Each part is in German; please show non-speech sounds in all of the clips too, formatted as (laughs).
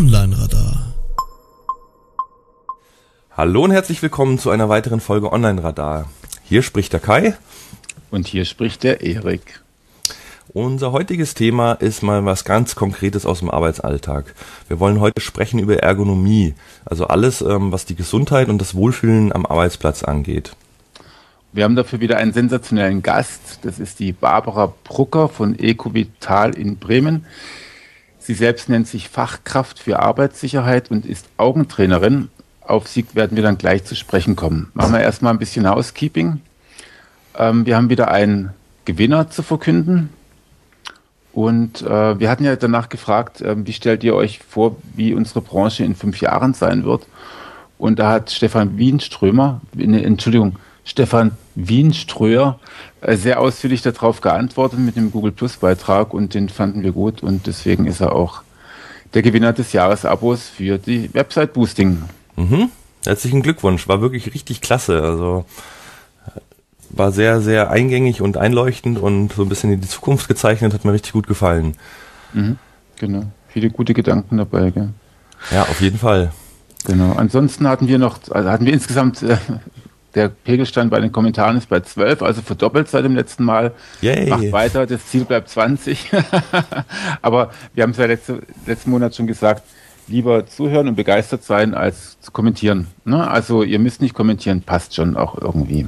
Online-Radar. Hallo und herzlich willkommen zu einer weiteren Folge Online-Radar. Hier spricht der Kai. Und hier spricht der Erik. Unser heutiges Thema ist mal was ganz Konkretes aus dem Arbeitsalltag. Wir wollen heute sprechen über Ergonomie, also alles, ähm, was die Gesundheit und das Wohlfühlen am Arbeitsplatz angeht. Wir haben dafür wieder einen sensationellen Gast. Das ist die Barbara Brucker von Ecovital in Bremen. Sie selbst nennt sich Fachkraft für Arbeitssicherheit und ist Augentrainerin. Auf sie werden wir dann gleich zu sprechen kommen. Machen wir erstmal ein bisschen Housekeeping. Ähm, wir haben wieder einen Gewinner zu verkünden. Und äh, wir hatten ja danach gefragt, äh, wie stellt ihr euch vor, wie unsere Branche in fünf Jahren sein wird? Und da hat Stefan Wienströmer, Entschuldigung, Stefan Wienströer äh, sehr ausführlich darauf geantwortet mit dem Google Plus Beitrag und den fanden wir gut und deswegen ist er auch der Gewinner des Jahresabos für die Website Boosting. Mhm. Herzlichen Glückwunsch, war wirklich richtig klasse. Also war sehr, sehr eingängig und einleuchtend und so ein bisschen in die Zukunft gezeichnet, hat mir richtig gut gefallen. Mhm, genau. Viele gute Gedanken dabei, gell? Ja, auf jeden Fall. Genau. Ansonsten hatten wir noch, also hatten wir insgesamt, äh, der Pegelstand bei den Kommentaren ist bei 12, also verdoppelt seit dem letzten Mal. Yay. Macht weiter, das Ziel bleibt 20. (laughs) Aber wir haben es ja letzte, letzten Monat schon gesagt, lieber zuhören und begeistert sein, als zu kommentieren. Ne? Also ihr müsst nicht kommentieren, passt schon auch irgendwie.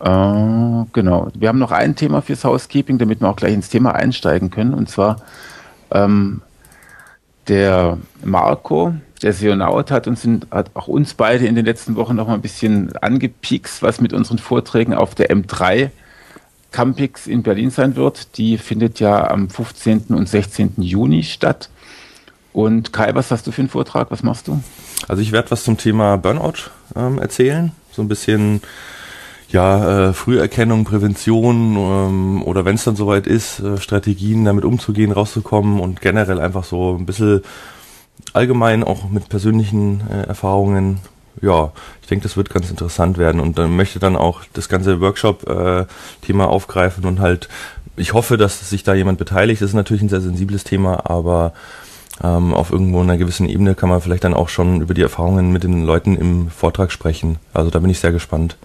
Äh, genau. Wir haben noch ein Thema fürs Housekeeping, damit wir auch gleich ins Thema einsteigen können. Und zwar ähm, der Marco, der Sionaut hat uns hat auch uns beide in den letzten Wochen noch mal ein bisschen angepiekst, was mit unseren Vorträgen auf der M3 Campix in Berlin sein wird. Die findet ja am 15. und 16. Juni statt. Und Kai, was hast du für einen Vortrag? Was machst du? Also ich werde was zum Thema Burnout ähm, erzählen. So ein bisschen ja, äh, Früherkennung, Prävention ähm, oder wenn es dann soweit ist, äh, Strategien damit umzugehen, rauszukommen und generell einfach so ein bisschen allgemein auch mit persönlichen äh, Erfahrungen. Ja, ich denke, das wird ganz interessant werden und dann möchte dann auch das ganze Workshop-Thema äh, aufgreifen und halt, ich hoffe, dass sich da jemand beteiligt. Das ist natürlich ein sehr sensibles Thema, aber ähm, auf irgendwo einer gewissen Ebene kann man vielleicht dann auch schon über die Erfahrungen mit den Leuten im Vortrag sprechen. Also da bin ich sehr gespannt.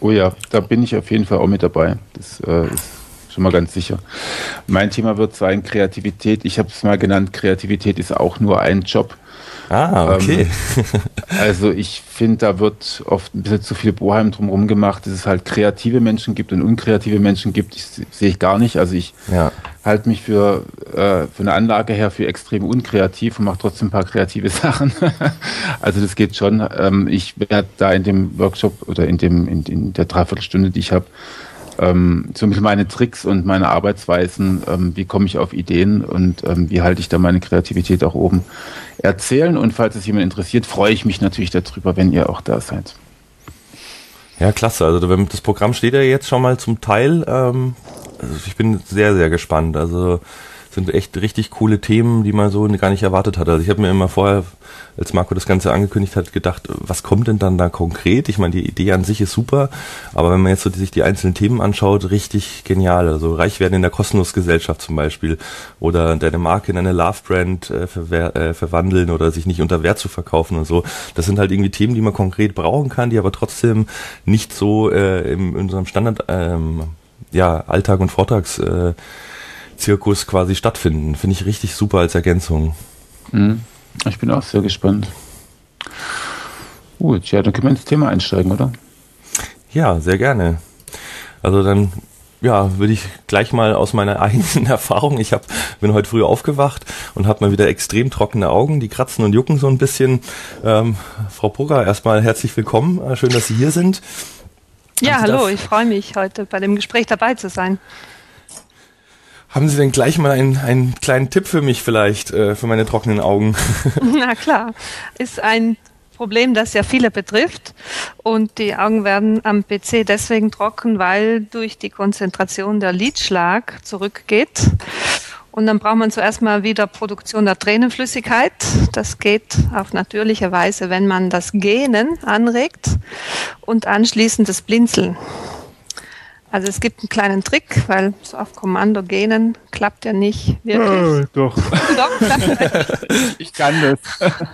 Oh ja, da bin ich auf jeden Fall auch mit dabei. Das äh, ist schon mal ganz sicher. Mein Thema wird sein Kreativität. Ich habe es mal genannt, Kreativität ist auch nur ein Job. Ah, okay. Ähm, (laughs) also ich finde, da wird oft ein bisschen zu viel Boheim drumherum gemacht, dass es halt kreative Menschen gibt und unkreative Menschen gibt. Ich sehe ich gar nicht. Also ich ja. halte mich für, äh, für eine Anlage her für extrem unkreativ und mache trotzdem ein paar kreative (laughs) Sachen. also das geht schon. Ähm, ich werde da in dem Workshop oder in, dem, in, in der Dreiviertelstunde, die ich habe, ähm, so meine Tricks und meine Arbeitsweisen, ähm, wie komme ich auf Ideen und ähm, wie halte ich da meine Kreativität auch oben erzählen. Und falls es jemand interessiert, freue ich mich natürlich darüber, wenn ihr auch da seid. Ja, klasse. Also das Programm steht ja jetzt schon mal zum Teil. Ähm, also ich bin sehr, sehr gespannt. Also sind echt richtig coole Themen, die man so gar nicht erwartet hat. Also ich habe mir immer vorher, als Marco das Ganze angekündigt hat, gedacht, was kommt denn dann da konkret? Ich meine, die Idee an sich ist super, aber wenn man jetzt so sich die einzelnen Themen anschaut, richtig genial. Also reich werden in der Kostenlosgesellschaft zum Beispiel oder deine Marke in eine Love-Brand äh, ver äh, verwandeln oder sich nicht unter Wert zu verkaufen und so. Das sind halt irgendwie Themen, die man konkret brauchen kann, die aber trotzdem nicht so äh, in, in unserem Standard ähm, ja, Alltag und Vortrags äh, Zirkus quasi stattfinden. Finde ich richtig super als Ergänzung. Mhm. Ich bin auch sehr gespannt. Gut, ja, dann können wir ins Thema einsteigen, oder? Ja, sehr gerne. Also dann ja, würde ich gleich mal aus meiner (laughs) eigenen Erfahrung. Ich hab, bin heute früh aufgewacht und habe mal wieder extrem trockene Augen, die kratzen und jucken so ein bisschen. Ähm, Frau Pugger, erstmal herzlich willkommen. Äh, schön, dass Sie hier sind. Ja, hallo, ich freue mich, heute bei dem Gespräch dabei zu sein. Haben Sie denn gleich mal einen, einen kleinen Tipp für mich vielleicht, äh, für meine trockenen Augen? (laughs) Na klar, ist ein Problem, das ja viele betrifft. Und die Augen werden am PC deswegen trocken, weil durch die Konzentration der Lidschlag zurückgeht. Und dann braucht man zuerst mal wieder Produktion der Tränenflüssigkeit. Das geht auf natürliche Weise, wenn man das Gähnen anregt und anschließend das Blinzeln. Also es gibt einen kleinen Trick, weil so auf Kommando gähnen klappt ja nicht wirklich. Oh, doch. doch (laughs) ich kann das. (laughs)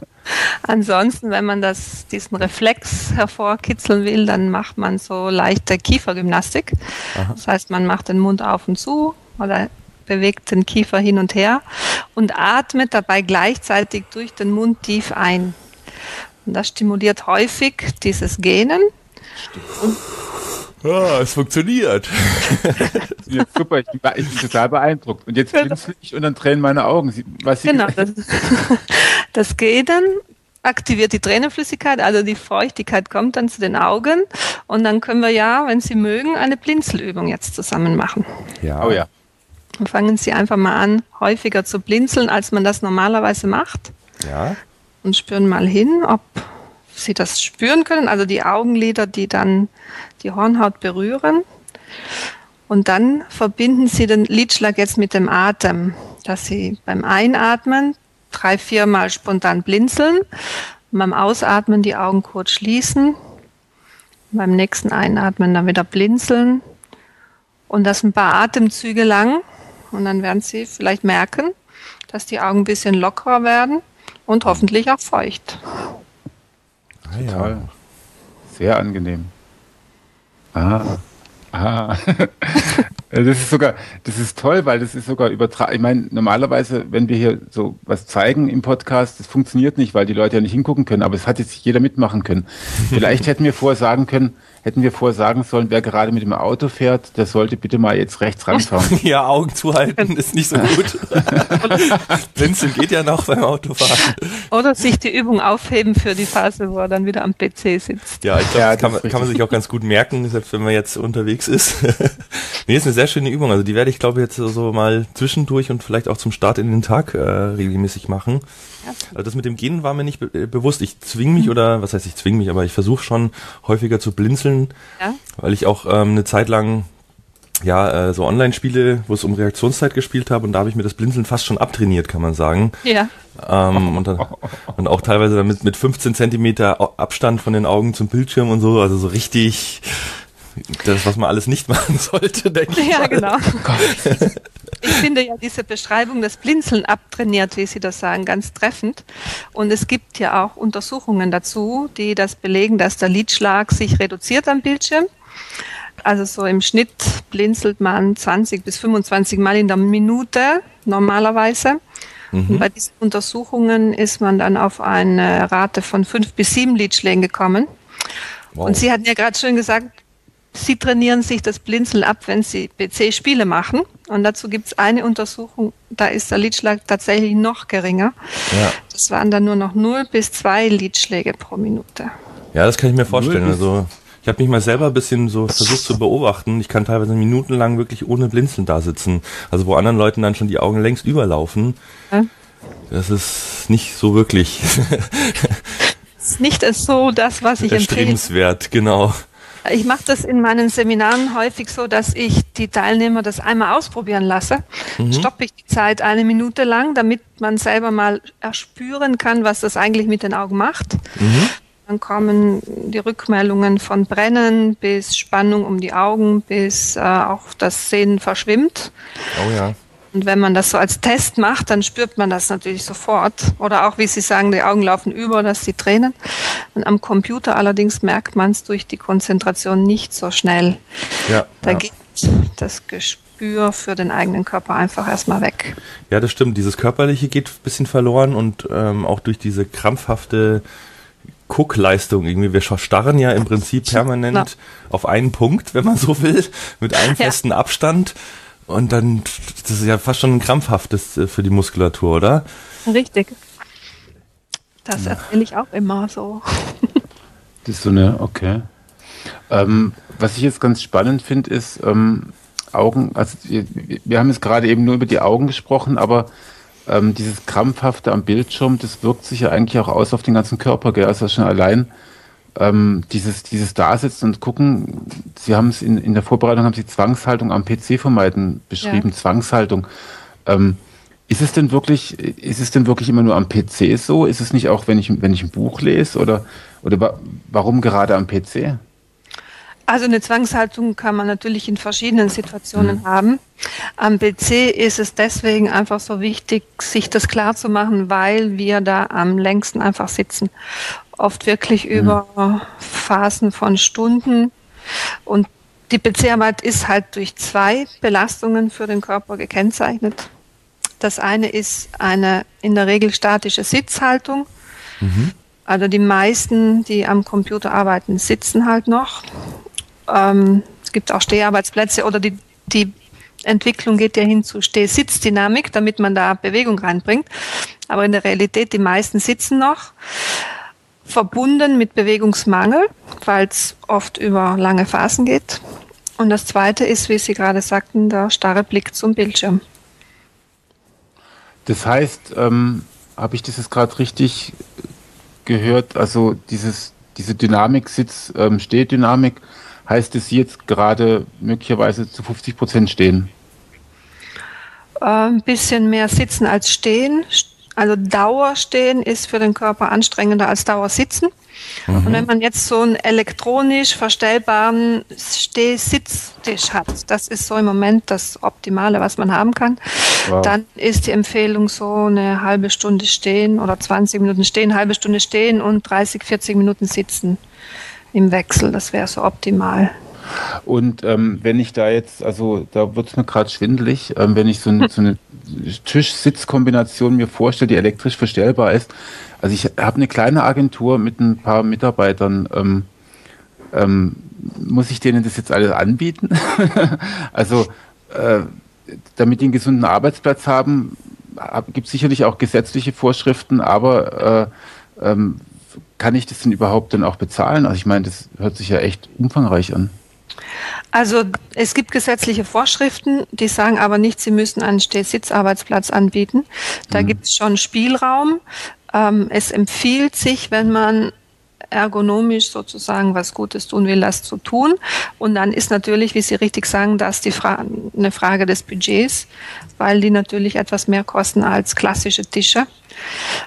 Ansonsten, wenn man das, diesen Reflex hervorkitzeln will, dann macht man so leichte Kiefergymnastik. Aha. Das heißt, man macht den Mund auf und zu oder bewegt den Kiefer hin und her und atmet dabei gleichzeitig durch den Mund tief ein. Und das stimuliert häufig dieses Gähnen. Und Ah, es funktioniert. (laughs) ja, super, ich bin, ich bin, total beeindruckt. Und jetzt genau. ich und dann tränen meine Augen. Was genau, das, das Gähnen (laughs) aktiviert die Tränenflüssigkeit, also die Feuchtigkeit kommt dann zu den Augen und dann können wir ja, wenn Sie mögen, eine Blinzelübung jetzt zusammen machen. Ja. Oh ja. Dann fangen Sie einfach mal an, häufiger zu blinzeln, als man das normalerweise macht. Ja. Und spüren mal hin, ob Sie das spüren können, also die Augenlider, die dann die Hornhaut berühren. Und dann verbinden Sie den Lidschlag jetzt mit dem Atem, dass Sie beim Einatmen drei, viermal spontan blinzeln, beim Ausatmen die Augen kurz schließen, beim nächsten Einatmen dann wieder blinzeln und das ein paar Atemzüge lang. Und dann werden Sie vielleicht merken, dass die Augen ein bisschen lockerer werden und hoffentlich auch feucht. Ah, ja. Sehr angenehm. Ah. Ah. (laughs) das ist sogar, das ist toll, weil das ist sogar übertragen. Ich meine, normalerweise, wenn wir hier so was zeigen im Podcast, das funktioniert nicht, weil die Leute ja nicht hingucken können, aber es hat jetzt jeder mitmachen können. (laughs) Vielleicht hätten wir vorher sagen können, hätten wir vorher sagen sollen, wer gerade mit dem Auto fährt, der sollte bitte mal jetzt rechts ranfahren. (laughs) ja, Augen zuhalten ist nicht so gut. (laughs) Blinzeln geht ja noch beim Autofahren. Oder sich die Übung aufheben für die Phase, wo er dann wieder am PC sitzt. Ja, ich glaube, ja, kann, kann, man sich auch ganz gut merken, selbst wenn man jetzt unterwegs ist. (laughs) nee, ist eine sehr schöne Übung. Also die werde ich, glaube ich, jetzt so mal zwischendurch und vielleicht auch zum Start in den Tag äh, regelmäßig machen. Also das mit dem Gehen war mir nicht be äh, bewusst. Ich zwing mich mhm. oder was heißt ich zwing mich, aber ich versuche schon häufiger zu blinzeln, ja. weil ich auch ähm, eine Zeit lang ja, äh, so Online-Spiele, wo es um Reaktionszeit gespielt habe und da habe ich mir das Blinzeln fast schon abtrainiert, kann man sagen. Ja. Ähm, und, dann, und auch teilweise damit mit 15 Zentimeter Abstand von den Augen zum Bildschirm und so, also so richtig das, was man alles nicht (laughs) machen sollte, denke ich. Ja, mal. genau. (laughs) Ich finde ja diese Beschreibung des Blinzeln abtrainiert, wie Sie das sagen, ganz treffend. Und es gibt ja auch Untersuchungen dazu, die das belegen, dass der Lidschlag sich reduziert am Bildschirm. Also so im Schnitt blinzelt man 20 bis 25 Mal in der Minute normalerweise. Mhm. Und bei diesen Untersuchungen ist man dann auf eine Rate von fünf bis sieben Lidschlägen gekommen. Wow. Und Sie hatten ja gerade schön gesagt, Sie trainieren sich das Blinzeln ab, wenn Sie PC-Spiele machen. Und dazu gibt es eine Untersuchung, da ist der Lidschlag tatsächlich noch geringer. Ja. Das waren dann nur noch 0 bis 2 Lidschläge pro Minute. Ja, das kann ich mir vorstellen. Also ich habe mich mal selber ein bisschen so versucht zu beobachten. Ich kann teilweise minutenlang wirklich ohne Blinzeln da sitzen. Also wo anderen Leuten dann schon die Augen längst überlaufen. Ja. Das ist nicht so wirklich. ist nicht so das, was (laughs) ich empfehle. Erstrebenswert, genau. Ich mache das in meinen Seminaren häufig so, dass ich die Teilnehmer das einmal ausprobieren lasse. Mhm. Stoppe ich die Zeit eine Minute lang, damit man selber mal erspüren kann, was das eigentlich mit den Augen macht. Mhm. Dann kommen die Rückmeldungen von Brennen bis Spannung um die Augen, bis äh, auch das Sehen verschwimmt. Oh ja. Und wenn man das so als Test macht, dann spürt man das natürlich sofort. Oder auch, wie Sie sagen, die Augen laufen über, dass sie tränen. Und am Computer allerdings merkt man es durch die Konzentration nicht so schnell. Ja, da ja. geht das Gespür für den eigenen Körper einfach erstmal weg. Ja, das stimmt. Dieses Körperliche geht ein bisschen verloren und ähm, auch durch diese krampfhafte Guckleistung irgendwie. Wir starren ja im Prinzip permanent Na. auf einen Punkt, wenn man so will, mit einem festen ja. Abstand. Und dann, das ist ja fast schon ein krampfhaftes äh, für die Muskulatur, oder? Richtig. Das erzähle ich auch immer so. Das ist so eine, okay. Ähm, was ich jetzt ganz spannend finde, ist ähm, Augen, also wir, wir, haben jetzt gerade eben nur über die Augen gesprochen, aber ähm, dieses Krampfhafte am Bildschirm, das wirkt sich ja eigentlich auch aus auf den ganzen Körper, gell? Also schon allein ähm, dieses, dieses Dasitzen und Gucken, Sie haben es in, in der Vorbereitung, haben Sie Zwangshaltung am PC vermeiden beschrieben, ja. Zwangshaltung. Ähm, ist es denn wirklich, ist es denn wirklich immer nur am PC so? Ist es nicht auch, wenn ich, wenn ich ein Buch lese oder, oder wa warum gerade am PC? Also eine Zwangshaltung kann man natürlich in verschiedenen Situationen mhm. haben. Am PC ist es deswegen einfach so wichtig, sich das klar zu machen, weil wir da am längsten einfach sitzen. Oft wirklich mhm. über Phasen von Stunden. Und die PC-Arbeit ist halt durch zwei Belastungen für den Körper gekennzeichnet. Das eine ist eine in der Regel statische Sitzhaltung. Mhm. Also die meisten, die am Computer arbeiten, sitzen halt noch. Ähm, es gibt auch Steharbeitsplätze oder die, die Entwicklung geht ja hin zu Steh-Sitz-Dynamik, damit man da Bewegung reinbringt. Aber in der Realität, die meisten sitzen noch, verbunden mit Bewegungsmangel, weil es oft über lange Phasen geht. Und das Zweite ist, wie Sie gerade sagten, der starre Blick zum Bildschirm. Das heißt, ähm, habe ich das jetzt gerade richtig gehört? Also dieses, diese Dynamik, Sitz, ähm, Stehdynamik, heißt es jetzt gerade möglicherweise zu 50 Prozent stehen? Ein bisschen mehr sitzen als stehen. Also Dauerstehen ist für den Körper anstrengender als Dauersitzen. Mhm. Und wenn man jetzt so einen elektronisch verstellbaren Steh-Sitztisch hat, das ist so im Moment das Optimale, was man haben kann, wow. dann ist die Empfehlung so eine halbe Stunde stehen oder 20 Minuten stehen, halbe Stunde stehen und 30, 40 Minuten sitzen im Wechsel. Das wäre so optimal. Und ähm, wenn ich da jetzt, also da wird es mir gerade schwindelig, ähm, wenn ich so, ein, (laughs) so eine Tisch-Sitz-Kombination mir vorstelle, die elektrisch verstellbar ist. Also ich habe eine kleine Agentur mit ein paar Mitarbeitern. Ähm, ähm, muss ich denen das jetzt alles anbieten? (laughs) also äh, damit die einen gesunden Arbeitsplatz haben, gibt es sicherlich auch gesetzliche Vorschriften, aber äh, ähm, kann ich das denn überhaupt dann auch bezahlen? Also ich meine, das hört sich ja echt umfangreich an. Also es gibt gesetzliche Vorschriften, die sagen aber nicht, sie müssen einen Steh-Sitz-Arbeitsplatz anbieten. Da mhm. gibt es schon Spielraum. Ähm, es empfiehlt sich, wenn man ergonomisch sozusagen was Gutes tun will, das zu tun. Und dann ist natürlich, wie Sie richtig sagen, das die Fra eine Frage des Budgets, weil die natürlich etwas mehr kosten als klassische Tische.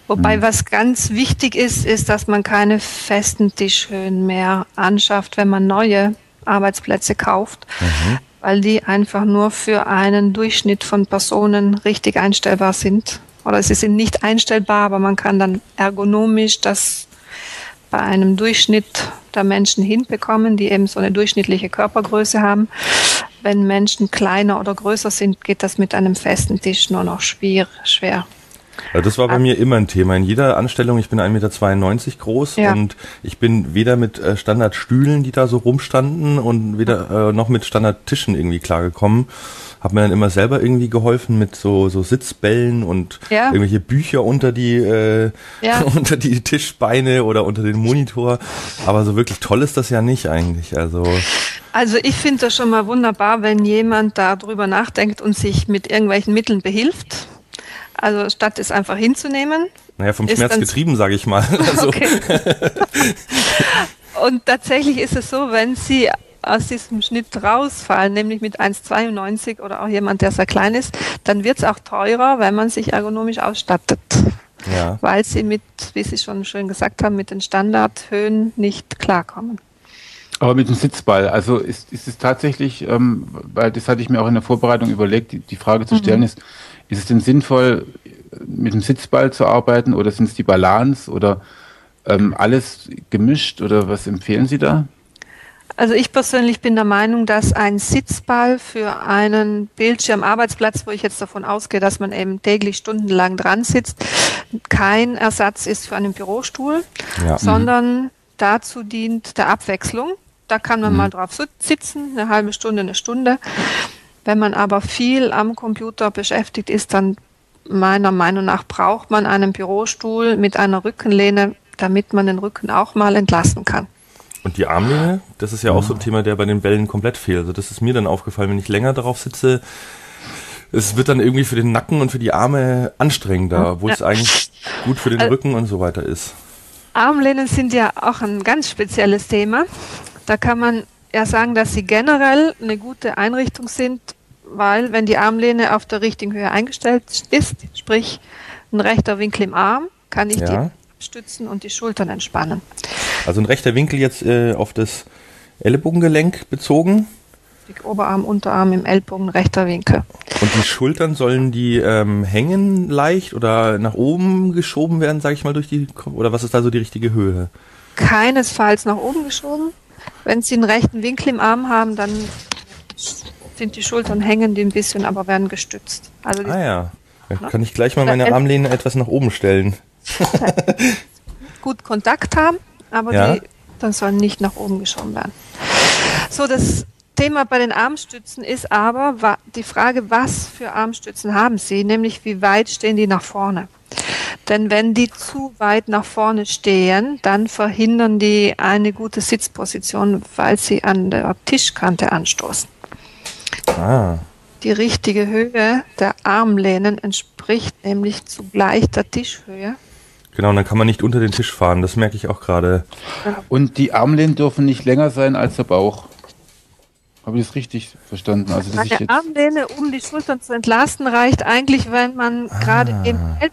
Wobei mhm. was ganz wichtig ist, ist, dass man keine festen Tischhöhen mehr anschafft, wenn man neue Arbeitsplätze kauft, mhm. weil die einfach nur für einen Durchschnitt von Personen richtig einstellbar sind. Oder sie sind nicht einstellbar, aber man kann dann ergonomisch das bei einem Durchschnitt der Menschen hinbekommen, die eben so eine durchschnittliche Körpergröße haben. Wenn Menschen kleiner oder größer sind, geht das mit einem festen Tisch nur noch schwer. schwer. Ja, das war bei mir immer ein Thema. In jeder Anstellung, ich bin 1,92 Meter groß ja. und ich bin weder mit äh, Standardstühlen, die da so rumstanden und weder äh, noch mit Standardtischen irgendwie klargekommen. Hab mir dann immer selber irgendwie geholfen mit so, so Sitzbällen und ja. irgendwelche Bücher unter die, äh, ja. (laughs) unter die Tischbeine oder unter den Monitor. Aber so wirklich toll ist das ja nicht eigentlich. Also. Also ich finde das schon mal wunderbar, wenn jemand darüber nachdenkt und sich mit irgendwelchen Mitteln behilft. Also statt es einfach hinzunehmen. Naja, vom Schmerz getrieben, sage ich mal. (laughs) Also. Okay. Und tatsächlich ist es so, wenn Sie aus diesem Schnitt rausfallen, nämlich mit 1,92 oder auch jemand, der sehr klein ist, dann wird es auch teurer, wenn man sich ergonomisch ausstattet. Ja. Weil sie mit, wie Sie schon schön gesagt haben, mit den Standardhöhen nicht klarkommen. Aber mit dem Sitzball, also ist, ist es tatsächlich, ähm, weil das hatte ich mir auch in der Vorbereitung überlegt, die, die Frage zu stellen mhm. ist, ist es denn sinnvoll, mit dem Sitzball zu arbeiten oder sind es die Balance oder ähm, alles gemischt oder was empfehlen Sie da? Also ich persönlich bin der Meinung, dass ein Sitzball für einen Bildschirmarbeitsplatz, wo ich jetzt davon ausgehe, dass man eben täglich stundenlang dran sitzt, kein Ersatz ist für einen Bürostuhl, ja. sondern mhm. dazu dient der Abwechslung. Da kann man mhm. mal drauf sitzen, eine halbe Stunde, eine Stunde. Wenn man aber viel am Computer beschäftigt ist, dann meiner Meinung nach braucht man einen Bürostuhl mit einer Rückenlehne, damit man den Rücken auch mal entlasten kann. Und die Armlehne, das ist ja auch so ein Thema, der bei den Bällen komplett fehlt. Also das ist mir dann aufgefallen, wenn ich länger darauf sitze, es wird dann irgendwie für den Nacken und für die Arme anstrengender, wo ja. es eigentlich gut für den Rücken und so weiter ist. Armlehnen sind ja auch ein ganz spezielles Thema. Da kann man ja sagen, dass sie generell eine gute Einrichtung sind, weil wenn die Armlehne auf der richtigen Höhe eingestellt ist, sprich ein rechter Winkel im Arm, kann ich ja. die stützen und die Schultern entspannen. Also ein rechter Winkel jetzt äh, auf das Ellenbogengelenk bezogen. Oberarm, Unterarm im Ellbogen, rechter Winkel. Und die Schultern sollen die ähm, hängen leicht oder nach oben geschoben werden, sage ich mal, durch die oder was ist da so die richtige Höhe? Keinesfalls nach oben geschoben. Wenn Sie einen rechten Winkel im Arm haben, dann sind die Schultern hängen die ein bisschen, aber werden gestützt. Also ah ja, dann kann ich gleich mal meine Armlehne etwas nach oben stellen. (laughs) Gut Kontakt haben, aber ja. die dann sollen nicht nach oben geschoben werden. So, das Thema bei den Armstützen ist aber die Frage, was für Armstützen haben Sie, nämlich wie weit stehen die nach vorne. Denn wenn die zu weit nach vorne stehen, dann verhindern die eine gute Sitzposition, weil sie an der Tischkante anstoßen. Ah. Die richtige Höhe der Armlehnen entspricht nämlich zugleich der Tischhöhe. Genau, dann kann man nicht unter den Tisch fahren, das merke ich auch gerade. Und die Armlehnen dürfen nicht länger sein als der Bauch. Habe ich das richtig verstanden? Also, dass Eine Armlehne, um die Schultern zu entlasten, reicht eigentlich, wenn man ah. gerade den Held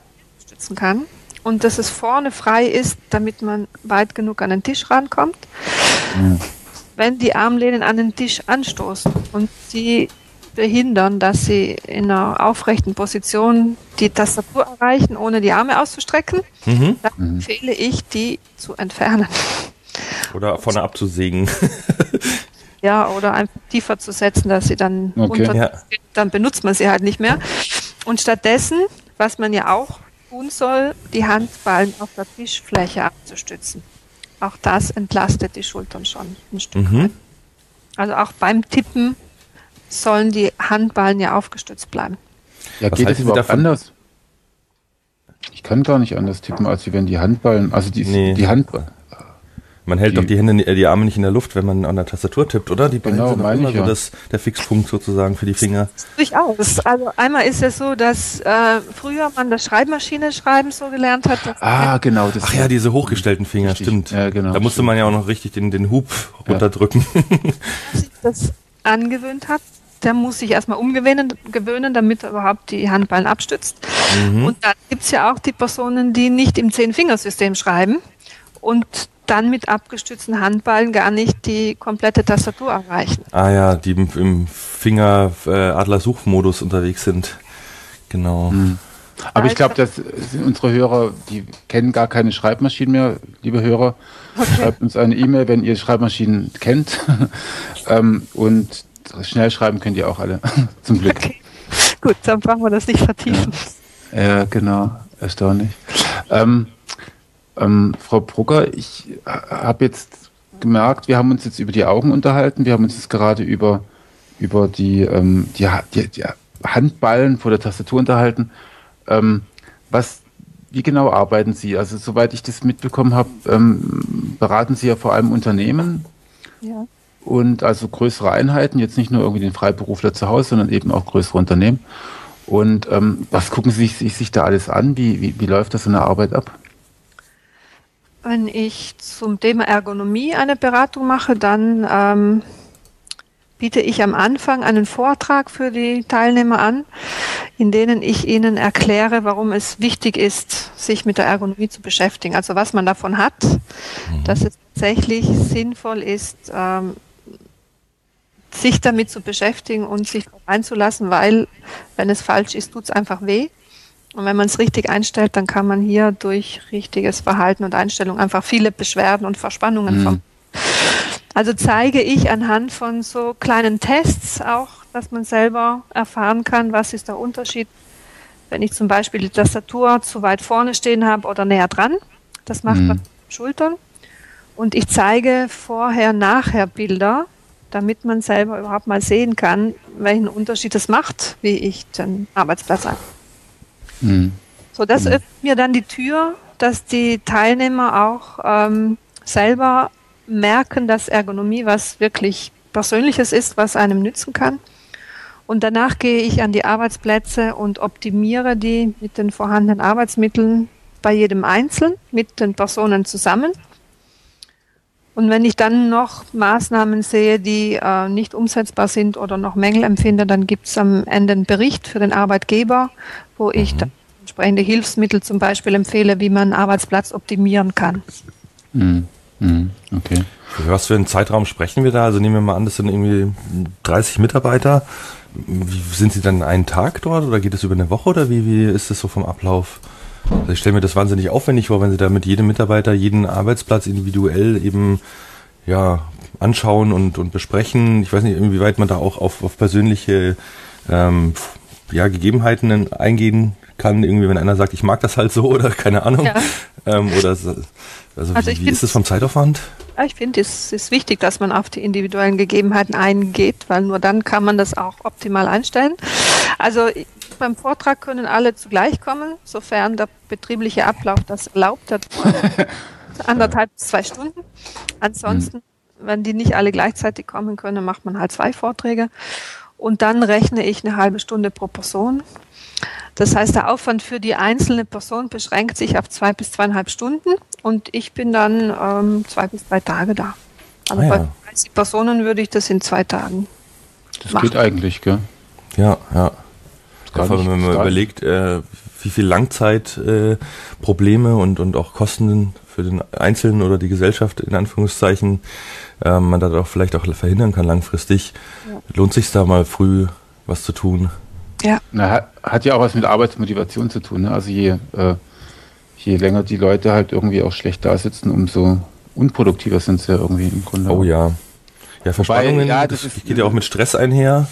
stützen kann und dass es vorne frei ist, damit man weit genug an den Tisch rankommt. Mhm. Wenn die Armlehnen an den Tisch anstoßen und sie behindern, dass sie in einer aufrechten Position die Tastatur erreichen, ohne die Arme auszustrecken, mhm. dann mhm. empfehle ich, die zu entfernen. Oder vorne abzusägen. (laughs) ja, oder einfach tiefer zu setzen, dass sie dann okay. unter, ja. dann benutzt man sie halt nicht mehr. Und stattdessen, was man ja auch tun soll, die Handballen auf der Tischfläche abzustützen. Auch das entlastet die Schultern schon ein Stück mhm. weit. Also auch beim Tippen sollen die Handballen ja aufgestützt bleiben. Ja, geht es überhaupt anders? Ich kann gar nicht anders tippen, als wenn die Handballen, also die, nee. die Handballen. Man hält die, doch die Hände, die Arme nicht in der Luft, wenn man an der Tastatur tippt, oder? Die genau, sind immer so ja. das, der Fixpunkt sozusagen für die Finger. Durchaus. Also einmal ist es so, dass äh, früher man das Schreibmaschine schreiben so gelernt hat. Ah, genau. Ach ja, diese hochgestellten Finger, richtig. stimmt. Ja, genau. Da musste stimmt. man ja auch noch richtig den, den Hub ja. runterdrücken. sich das angewöhnt hat, der muss sich erstmal umgewöhnen, gewöhnen, damit er überhaupt die Handballen abstützt. Mhm. Und dann gibt es ja auch die Personen, die nicht im Zehn-Fingersystem schreiben und dann mit abgestützten Handballen gar nicht die komplette Tastatur erreichen. Ah ja, die im, im Finger äh, unterwegs sind. Genau. Mhm. Aber ich glaube, dass unsere Hörer, die kennen gar keine Schreibmaschinen mehr, liebe Hörer. Okay. Schreibt uns eine E-Mail, wenn ihr Schreibmaschinen kennt. (laughs) ähm, und schnell schreiben könnt ihr auch alle, (laughs) zum Glück. Okay. Gut, dann brauchen wir das nicht vertiefen. Ja, ja genau. Erstaunlich. Ähm, ähm, Frau Brugger, ich habe jetzt gemerkt, wir haben uns jetzt über die Augen unterhalten, wir haben uns jetzt gerade über, über die, ähm, die, die, die, Handballen vor der Tastatur unterhalten. Ähm, was, wie genau arbeiten Sie? Also soweit ich das mitbekommen habe, ähm, beraten Sie ja vor allem Unternehmen. Ja. Und also größere Einheiten, jetzt nicht nur irgendwie den Freiberufler zu Hause, sondern eben auch größere Unternehmen. Und ähm, was gucken Sie sich, sich da alles an? Wie, wie, wie läuft das in der Arbeit ab? Wenn ich zum Thema Ergonomie eine Beratung mache, dann ähm, biete ich am Anfang einen Vortrag für die Teilnehmer an, in denen ich ihnen erkläre, warum es wichtig ist, sich mit der Ergonomie zu beschäftigen. Also was man davon hat, mhm. dass es tatsächlich sinnvoll ist, ähm, sich damit zu beschäftigen und sich einzulassen, weil wenn es falsch ist, tut es einfach weh. Und wenn man es richtig einstellt, dann kann man hier durch richtiges Verhalten und Einstellung einfach viele Beschwerden und Verspannungen mhm. vom. Also zeige ich anhand von so kleinen Tests auch, dass man selber erfahren kann, was ist der Unterschied, wenn ich zum Beispiel die Tastatur zu weit vorne stehen habe oder näher dran. Das macht mhm. man Schultern. Und ich zeige vorher, nachher Bilder, damit man selber überhaupt mal sehen kann, welchen Unterschied es macht, wie ich den Arbeitsplatz an. Mhm. So, das mhm. öffnet mir dann die Tür, dass die Teilnehmer auch ähm, selber merken, dass Ergonomie was wirklich Persönliches ist, was einem nützen kann. Und danach gehe ich an die Arbeitsplätze und optimiere die mit den vorhandenen Arbeitsmitteln bei jedem Einzelnen, mit den Personen zusammen. Und wenn ich dann noch Maßnahmen sehe, die äh, nicht umsetzbar sind oder noch Mängel empfinde, dann gibt es am Ende einen Bericht für den Arbeitgeber, wo ich mhm. entsprechende Hilfsmittel zum Beispiel empfehle, wie man einen Arbeitsplatz optimieren kann. Mhm. Mhm, okay. Für was für einen Zeitraum sprechen wir da? Also nehmen wir mal an, das sind irgendwie 30 Mitarbeiter. Wie, sind Sie dann einen Tag dort oder geht es über eine Woche oder wie, wie ist das so vom Ablauf? Also ich stelle mir das wahnsinnig aufwendig vor, wenn Sie da mit jedem Mitarbeiter jeden Arbeitsplatz individuell eben ja anschauen und, und besprechen. Ich weiß nicht, inwieweit man da auch auf, auf persönliche ähm, ja, Gegebenheiten eingehen kann. Irgendwie, wenn einer sagt, ich mag das halt so (laughs) oder keine Ahnung. Ja. Ähm, oder also, also wie, wie ist es vom Zeitaufwand? Ja, ich finde, es ist wichtig, dass man auf die individuellen Gegebenheiten eingeht, weil nur dann kann man das auch optimal einstellen. Also beim Vortrag können alle zugleich kommen, sofern der betriebliche Ablauf das erlaubt hat. (laughs) anderthalb bis zwei Stunden. Ansonsten, mhm. wenn die nicht alle gleichzeitig kommen können, macht man halt zwei Vorträge. Und dann rechne ich eine halbe Stunde pro Person. Das heißt, der Aufwand für die einzelne Person beschränkt sich auf zwei bis zweieinhalb Stunden und ich bin dann ähm, zwei bis drei Tage da. Aber ah, ja. bei 30 Personen würde ich das in zwei Tagen. Das machen. geht eigentlich, gell? Ja, ja. Vor allem, wenn man überlegt, äh, wie viel Langzeitprobleme äh, und, und auch Kosten für den Einzelnen oder die Gesellschaft in Anführungszeichen äh, man da auch vielleicht auch verhindern kann langfristig, ja. lohnt sich da mal früh was zu tun. Ja. Na, hat, hat, ja auch was mit Arbeitsmotivation zu tun. Ne? Also je, äh, je länger die Leute halt irgendwie auch schlecht da sitzen, umso unproduktiver sind sie ja irgendwie im Grunde. Oh ja. Ja, Verspannungen, Wobei, ja, das, das geht ja auch mit Stress einher.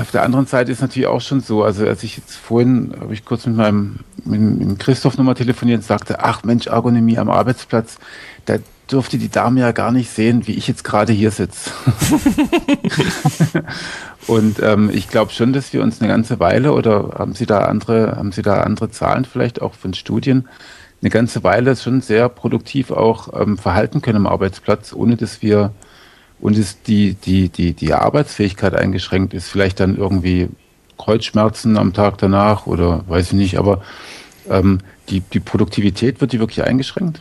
Auf der anderen Seite ist natürlich auch schon so, also als ich jetzt vorhin, habe ich kurz mit meinem mit, mit Christoph nochmal telefoniert und sagte, ach Mensch, Ergonomie am Arbeitsplatz, da dürfte die Dame ja gar nicht sehen, wie ich jetzt gerade hier sitze. (laughs) und ähm, ich glaube schon, dass wir uns eine ganze Weile, oder haben Sie da andere, haben Sie da andere Zahlen vielleicht auch von Studien, eine ganze Weile schon sehr produktiv auch ähm, verhalten können am Arbeitsplatz, ohne dass wir und es die, die, die, die Arbeitsfähigkeit eingeschränkt ist, vielleicht dann irgendwie Kreuzschmerzen am Tag danach oder weiß ich nicht, aber ähm, die, die Produktivität wird die wirklich eingeschränkt?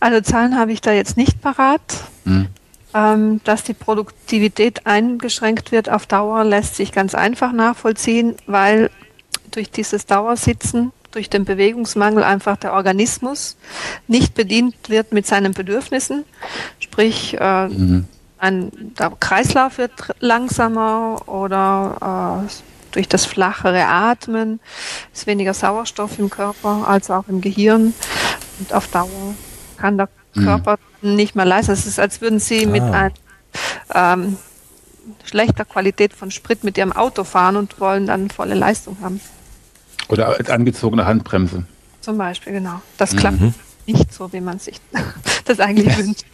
Also Zahlen habe ich da jetzt nicht parat. Hm. Ähm, dass die Produktivität eingeschränkt wird auf Dauer, lässt sich ganz einfach nachvollziehen, weil durch dieses Dauersitzen durch den Bewegungsmangel einfach der Organismus nicht bedient wird mit seinen Bedürfnissen. Sprich, äh, mhm. ein, der Kreislauf wird langsamer oder äh, durch das flachere Atmen ist weniger Sauerstoff im Körper als auch im Gehirn. Und auf Dauer kann der mhm. Körper mhm. nicht mehr leisten. Es ist, als würden Sie ah. mit einer ähm, schlechter Qualität von Sprit mit Ihrem Auto fahren und wollen dann volle Leistung haben. Oder angezogene Handbremse. Zum Beispiel, genau. Das klappt mhm. nicht so, wie man sich (laughs) das eigentlich wünscht.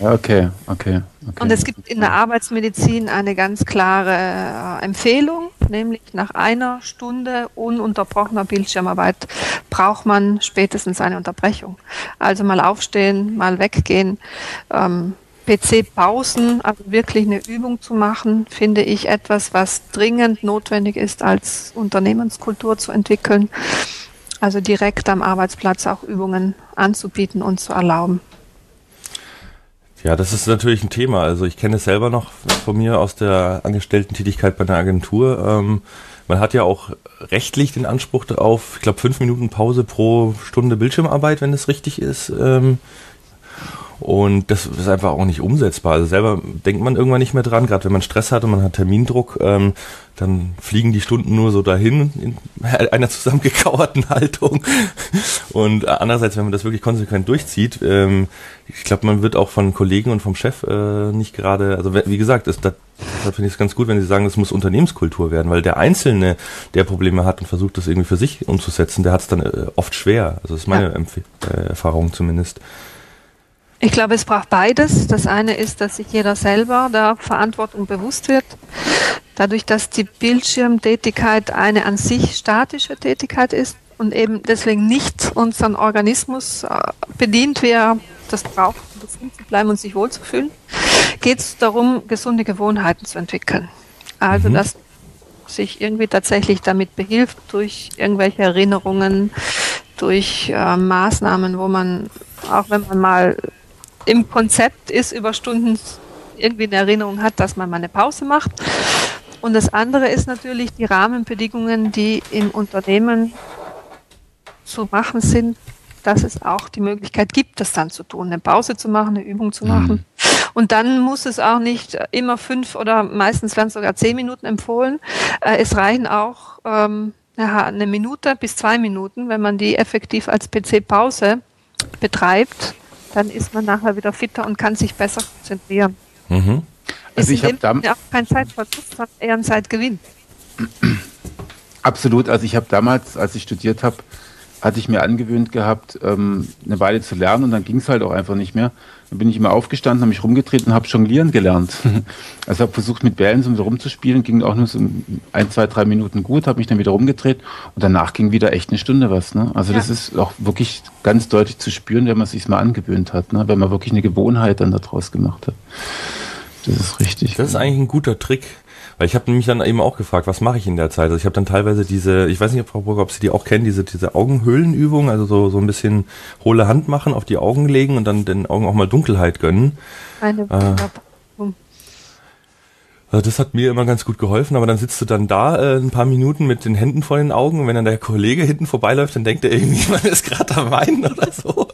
Okay, okay, okay. Und es gibt in der Arbeitsmedizin eine ganz klare äh, Empfehlung, nämlich nach einer Stunde ununterbrochener Bildschirmarbeit braucht man spätestens eine Unterbrechung. Also mal aufstehen, mal weggehen. Ähm, PC-Pausen, also wirklich eine Übung zu machen, finde ich etwas, was dringend notwendig ist, als Unternehmenskultur zu entwickeln. Also direkt am Arbeitsplatz auch Übungen anzubieten und zu erlauben. Ja, das ist natürlich ein Thema. Also ich kenne es selber noch von mir aus der Angestellten-Tätigkeit bei einer Agentur. Ähm, man hat ja auch rechtlich den Anspruch auf, ich glaube, fünf Minuten Pause pro Stunde Bildschirmarbeit, wenn es richtig ist. Ähm, und das ist einfach auch nicht umsetzbar. Also selber denkt man irgendwann nicht mehr dran, gerade wenn man Stress hat und man hat Termindruck, ähm, dann fliegen die Stunden nur so dahin in (laughs) einer zusammengekauerten (laughs) Haltung. Und andererseits, wenn man das wirklich konsequent durchzieht, ähm, ich glaube, man wird auch von Kollegen und vom Chef äh, nicht gerade, also wie gesagt, ist das, deshalb finde ich es ganz gut, wenn Sie sagen, das muss Unternehmenskultur werden, weil der Einzelne, der Probleme hat und versucht, das irgendwie für sich umzusetzen, der hat es dann äh, oft schwer. Also das ist meine ja. äh, Erfahrung zumindest. Ich glaube, es braucht beides. Das eine ist, dass sich jeder selber der Verantwortung bewusst wird. Dadurch, dass die Bildschirmtätigkeit eine an sich statische Tätigkeit ist und eben deswegen nicht unseren Organismus äh, bedient, wie er das braucht, um gesund zu bleiben und sich wohlzufühlen, geht es darum, gesunde Gewohnheiten zu entwickeln. Also, mhm. dass sich irgendwie tatsächlich damit behilft durch irgendwelche Erinnerungen, durch äh, Maßnahmen, wo man, auch wenn man mal im Konzept ist, über Stunden irgendwie eine Erinnerung hat, dass man mal eine Pause macht. Und das andere ist natürlich die Rahmenbedingungen, die im Unternehmen zu machen sind, dass es auch die Möglichkeit gibt, das dann zu tun, eine Pause zu machen, eine Übung zu machen. Mhm. Und dann muss es auch nicht immer fünf oder meistens werden sogar zehn Minuten empfohlen. Äh, es reichen auch ähm, eine Minute bis zwei Minuten, wenn man die effektiv als PC-Pause betreibt, dann ist man nachher wieder fitter und kann sich besser konzentrieren. Mhm. Also ist ich habe da auch kein Zeitverlust, sondern eher ein Zeitgewinn. (clears throat) Absolut. Also ich habe damals, als ich studiert habe, hatte ich mir angewöhnt gehabt, ähm, eine Weile zu lernen und dann ging es halt auch einfach nicht mehr. Dann bin ich immer aufgestanden, habe mich rumgedreht und habe jonglieren gelernt. (laughs) also habe versucht mit Bällen so rumzuspielen, ging auch nur so ein, zwei, drei Minuten gut, habe mich dann wieder rumgedreht und danach ging wieder echt eine Stunde was. Ne? Also ja. das ist auch wirklich ganz deutlich zu spüren, wenn man sich mal angewöhnt hat, ne? wenn man wirklich eine Gewohnheit dann daraus gemacht hat. Das ist richtig. Das ist eigentlich ein guter Trick. Weil ich habe mich dann eben auch gefragt, was mache ich in der Zeit? Also ich habe dann teilweise diese, ich weiß nicht, Frau Burger, ob Sie die auch kennen, diese, diese Augenhöhlenübung, also so, so ein bisschen hohle Hand machen, auf die Augen legen und dann den Augen auch mal Dunkelheit gönnen. Eine äh, also das hat mir immer ganz gut geholfen, aber dann sitzt du dann da äh, ein paar Minuten mit den Händen vor den Augen und wenn dann der Kollege hinten vorbeiläuft, dann denkt er irgendwie, (laughs) man ist gerade am Weinen oder so.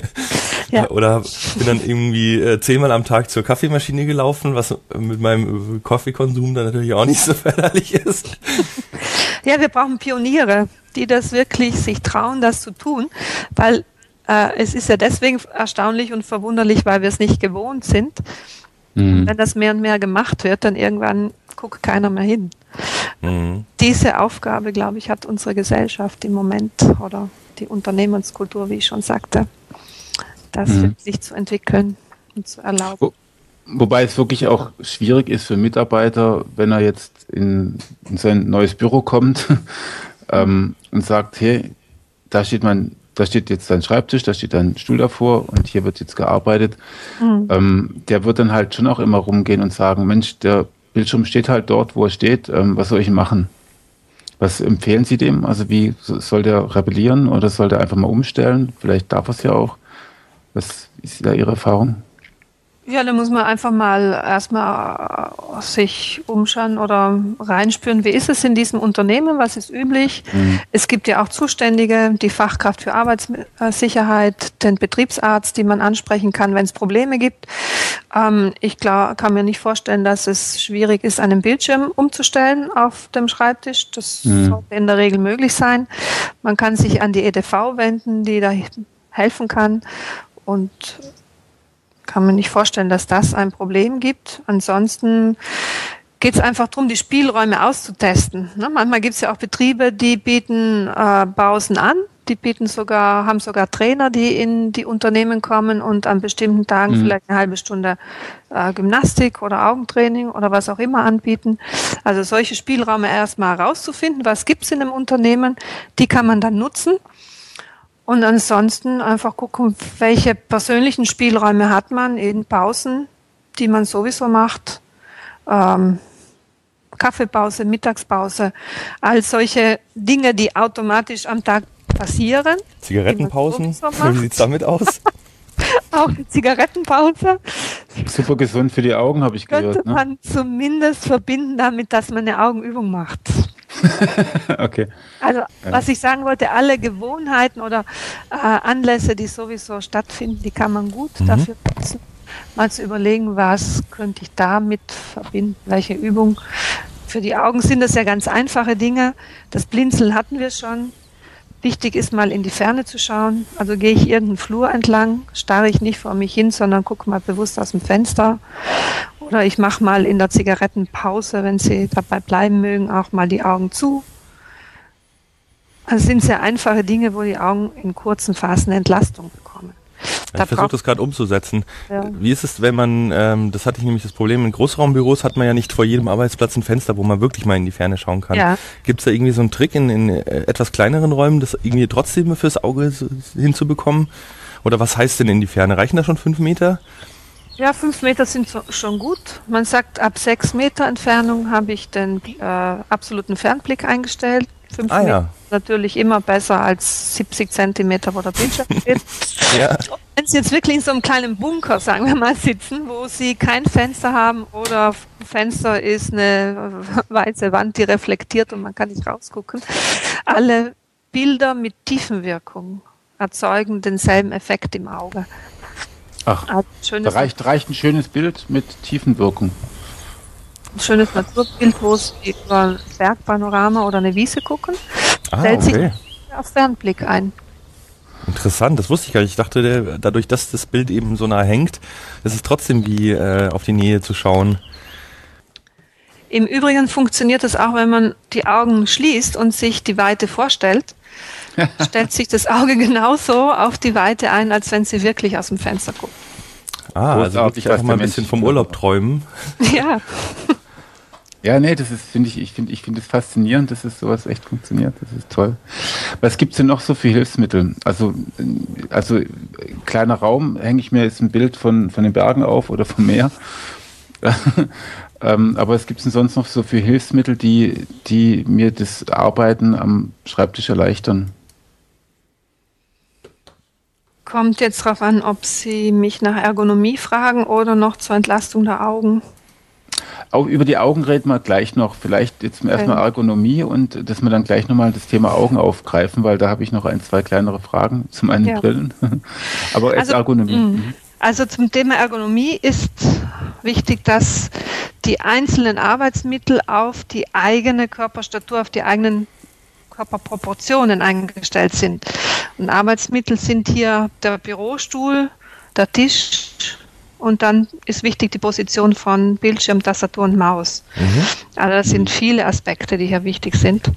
(laughs) ja. Oder bin dann irgendwie äh, zehnmal am Tag zur Kaffeemaschine gelaufen, was mit meinem Kaffeekonsum dann natürlich auch nicht so förderlich ist. Ja, wir brauchen Pioniere, die das wirklich sich trauen, das zu tun, weil äh, es ist ja deswegen erstaunlich und verwunderlich, weil wir es nicht gewohnt sind. Mhm. Wenn das mehr und mehr gemacht wird, dann irgendwann guckt keiner mehr hin. Mhm. Diese Aufgabe, glaube ich, hat unsere Gesellschaft im Moment oder die Unternehmenskultur, wie ich schon sagte, das mhm. sich zu entwickeln und zu erlauben. Wo, wobei es wirklich auch schwierig ist für Mitarbeiter, wenn er jetzt in, in sein neues Büro kommt (laughs) ähm, und sagt, hey, da steht mein da steht jetzt dein Schreibtisch, da steht dein Stuhl davor und hier wird jetzt gearbeitet. Mhm. Ähm, der wird dann halt schon auch immer rumgehen und sagen, Mensch, der Bildschirm steht halt dort, wo er steht, ähm, was soll ich machen? Was empfehlen Sie dem? Also wie soll der rebellieren oder soll der einfach mal umstellen? Vielleicht darf er es ja auch. Was ist da Ihre Erfahrung? Ja, da muss man einfach mal erstmal äh, sich umschauen oder reinspüren, wie ist es in diesem Unternehmen, was ist üblich. Mhm. Es gibt ja auch Zuständige, die Fachkraft für Arbeitssicherheit, den Betriebsarzt, die man ansprechen kann, wenn es Probleme gibt. Ähm, ich glaub, kann mir nicht vorstellen, dass es schwierig ist, einen Bildschirm umzustellen auf dem Schreibtisch. Das mhm. sollte in der Regel möglich sein. Man kann sich an die EDV wenden, die da helfen kann. Und kann man nicht vorstellen, dass das ein Problem gibt. Ansonsten geht es einfach darum, die Spielräume auszutesten. Ne? Manchmal gibt es ja auch Betriebe, die bieten äh, Pausen an, die bieten sogar, haben sogar Trainer, die in die Unternehmen kommen und an bestimmten Tagen mhm. vielleicht eine halbe Stunde äh, Gymnastik oder Augentraining oder was auch immer anbieten. Also solche Spielräume erstmal herauszufinden, was gibt es in einem Unternehmen, die kann man dann nutzen und ansonsten einfach gucken, welche persönlichen Spielräume hat man in Pausen, die man sowieso macht. Ähm, Kaffeepause, Mittagspause, all solche Dinge, die automatisch am Tag passieren. Zigarettenpausen, (laughs) wie sieht es damit aus? (laughs) Auch eine Zigarettenpause. Super gesund für die Augen, habe ich gehört. Könnte ne? man zumindest verbinden damit, dass man eine Augenübung macht. (laughs) okay. Also, was ich sagen wollte, alle Gewohnheiten oder äh, Anlässe, die sowieso stattfinden, die kann man gut mhm. dafür nutzen, mal zu überlegen, was könnte ich damit verbinden, welche Übung. Für die Augen sind das ja ganz einfache Dinge. Das Blinzeln hatten wir schon. Wichtig ist mal in die Ferne zu schauen. Also gehe ich irgendeinen Flur entlang, starre ich nicht vor mich hin, sondern gucke mal bewusst aus dem Fenster oder ich mache mal in der Zigarettenpause, wenn Sie dabei bleiben mögen, auch mal die Augen zu. Also sind sehr einfache Dinge, wo die Augen in kurzen Phasen Entlastung bekommen. Ich versuche das gerade umzusetzen. Ja. Wie ist es, wenn man, ähm, das hatte ich nämlich das Problem, in Großraumbüros hat man ja nicht vor jedem Arbeitsplatz ein Fenster, wo man wirklich mal in die Ferne schauen kann. Ja. Gibt es da irgendwie so einen Trick in, in äh, etwas kleineren Räumen, das irgendwie trotzdem fürs Auge hinzubekommen? Oder was heißt denn in die Ferne? Reichen da schon fünf Meter? Ja, fünf Meter sind so, schon gut. Man sagt, ab sechs Meter Entfernung habe ich den äh, absoluten Fernblick eingestellt. Fünf ah, Meter ja. natürlich immer besser als 70 Zentimeter, wo der Bildschirm (laughs) steht. ja. Wenn Sie jetzt wirklich in so einem kleinen Bunker, sagen wir mal, sitzen, wo Sie kein Fenster haben oder Fenster ist eine (laughs) weiße Wand, die reflektiert und man kann nicht rausgucken. Alle Bilder mit Tiefenwirkung erzeugen denselben Effekt im Auge. Ach, also da reicht, reicht ein schönes Bild mit Tiefenwirkung. Ein schönes Naturbild, wo sie über ein Bergpanorama oder eine Wiese gucken, ah, stellt okay. sich auf Fernblick ein. Interessant, das wusste ich gar nicht. Ich dachte, der, dadurch, dass das Bild eben so nah hängt, ist es trotzdem wie äh, auf die Nähe zu schauen. Im Übrigen funktioniert es auch, wenn man die Augen schließt und sich die Weite vorstellt. (laughs) stellt sich das Auge genauso auf die Weite ein, als wenn sie wirklich aus dem Fenster guckt. Ah, also wirklich einfach mal ein bisschen vom Urlaub träumen. (laughs) Ja. (laughs) Ja, nee, das ist, finde ich, ich finde, ich finde es faszinierend, dass es sowas echt funktioniert. Das ist toll. Was gibt's denn noch so für Hilfsmittel? Also, also kleiner Raum hänge ich mir jetzt ein Bild von, von den Bergen auf oder vom Meer. (laughs) ähm, aber es gibt denn sonst noch so für Hilfsmittel, die, die mir das Arbeiten am Schreibtisch erleichtern? Kommt jetzt darauf an, ob Sie mich nach Ergonomie fragen oder noch zur Entlastung der Augen. Auch über die Augen reden wir gleich noch. Vielleicht jetzt erstmal Ergonomie und dass wir dann gleich nochmal das Thema Augen aufgreifen, weil da habe ich noch ein, zwei kleinere Fragen. Zum einen ja. Brillen, (laughs) aber also, Ergonomie. Mh. Mhm. Also zum Thema Ergonomie ist wichtig, dass die einzelnen Arbeitsmittel auf die eigene Körperstatur, auf die eigenen Körperproportionen eingestellt sind. Und Arbeitsmittel sind hier der Bürostuhl, der Tisch, und dann ist wichtig die Position von Bildschirm, Tastatur und Maus. Mhm. Also das sind viele Aspekte, die hier wichtig sind.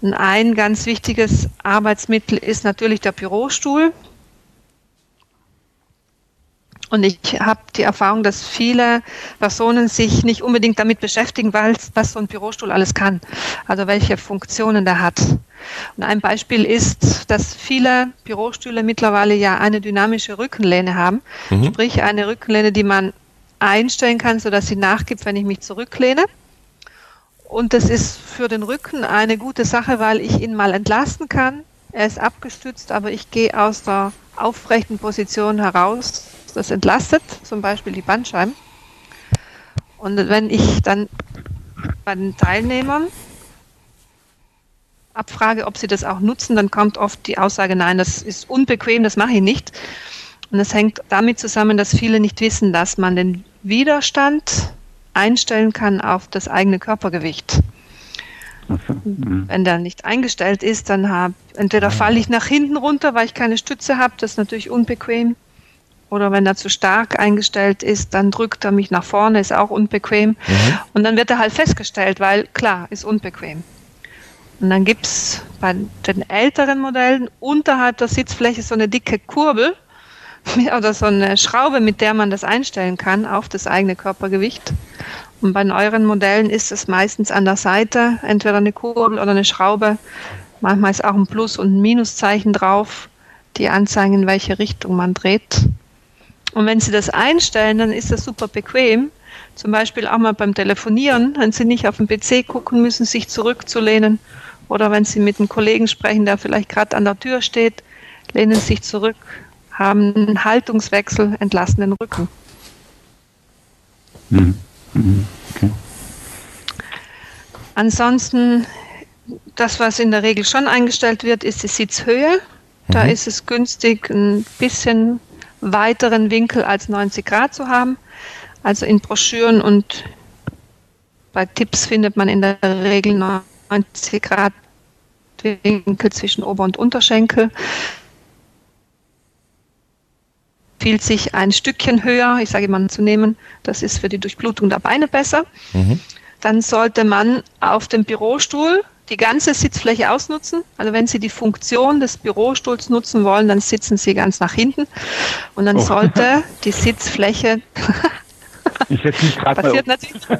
Und ein ganz wichtiges Arbeitsmittel ist natürlich der Bürostuhl. Und ich habe die Erfahrung, dass viele Personen sich nicht unbedingt damit beschäftigen, was, was so ein Bürostuhl alles kann, also welche Funktionen der hat. Und ein Beispiel ist, dass viele Bürostühle mittlerweile ja eine dynamische Rückenlehne haben, mhm. sprich eine Rückenlehne, die man einstellen kann, sodass sie nachgibt, wenn ich mich zurücklehne. Und das ist für den Rücken eine gute Sache, weil ich ihn mal entlasten kann. Er ist abgestützt, aber ich gehe aus der aufrechten Position heraus das entlastet, zum Beispiel die Bandscheiben. Und wenn ich dann bei den Teilnehmern abfrage, ob sie das auch nutzen, dann kommt oft die Aussage, nein, das ist unbequem, das mache ich nicht. Und das hängt damit zusammen, dass viele nicht wissen, dass man den Widerstand einstellen kann auf das eigene Körpergewicht. Mhm. Wenn der nicht eingestellt ist, dann habe entweder falle ich nach hinten runter, weil ich keine Stütze habe, das ist natürlich unbequem. Oder wenn er zu stark eingestellt ist, dann drückt er mich nach vorne, ist auch unbequem. Mhm. Und dann wird er halt festgestellt, weil klar, ist unbequem. Und dann gibt es bei den älteren Modellen unterhalb der Sitzfläche so eine dicke Kurbel (laughs) oder so eine Schraube, mit der man das einstellen kann auf das eigene Körpergewicht. Und bei neueren Modellen ist es meistens an der Seite entweder eine Kurbel oder eine Schraube. Manchmal ist auch ein Plus- und ein Minuszeichen drauf, die anzeigen, in welche Richtung man dreht. Und wenn Sie das einstellen, dann ist das super bequem. Zum Beispiel auch mal beim Telefonieren, wenn Sie nicht auf den PC gucken müssen, sich zurückzulehnen. Oder wenn Sie mit einem Kollegen sprechen, der vielleicht gerade an der Tür steht, lehnen Sie sich zurück, haben einen Haltungswechsel, entlassen den Rücken. Mhm. Mhm. Okay. Ansonsten, das, was in der Regel schon eingestellt wird, ist die Sitzhöhe. Da mhm. ist es günstig, ein bisschen weiteren Winkel als 90 Grad zu haben. Also in Broschüren und bei Tipps findet man in der Regel 90 Grad Winkel zwischen Ober- und Unterschenkel. Fiel sich ein Stückchen höher, ich sage immer zu nehmen, das ist für die Durchblutung der Beine besser. Mhm. Dann sollte man auf dem Bürostuhl die ganze Sitzfläche ausnutzen. Also wenn Sie die Funktion des Bürostuhls nutzen wollen, dann sitzen Sie ganz nach hinten und dann oh. sollte (laughs) die Sitzfläche (laughs) ich hätte nicht gerade passiert natürlich. (laughs)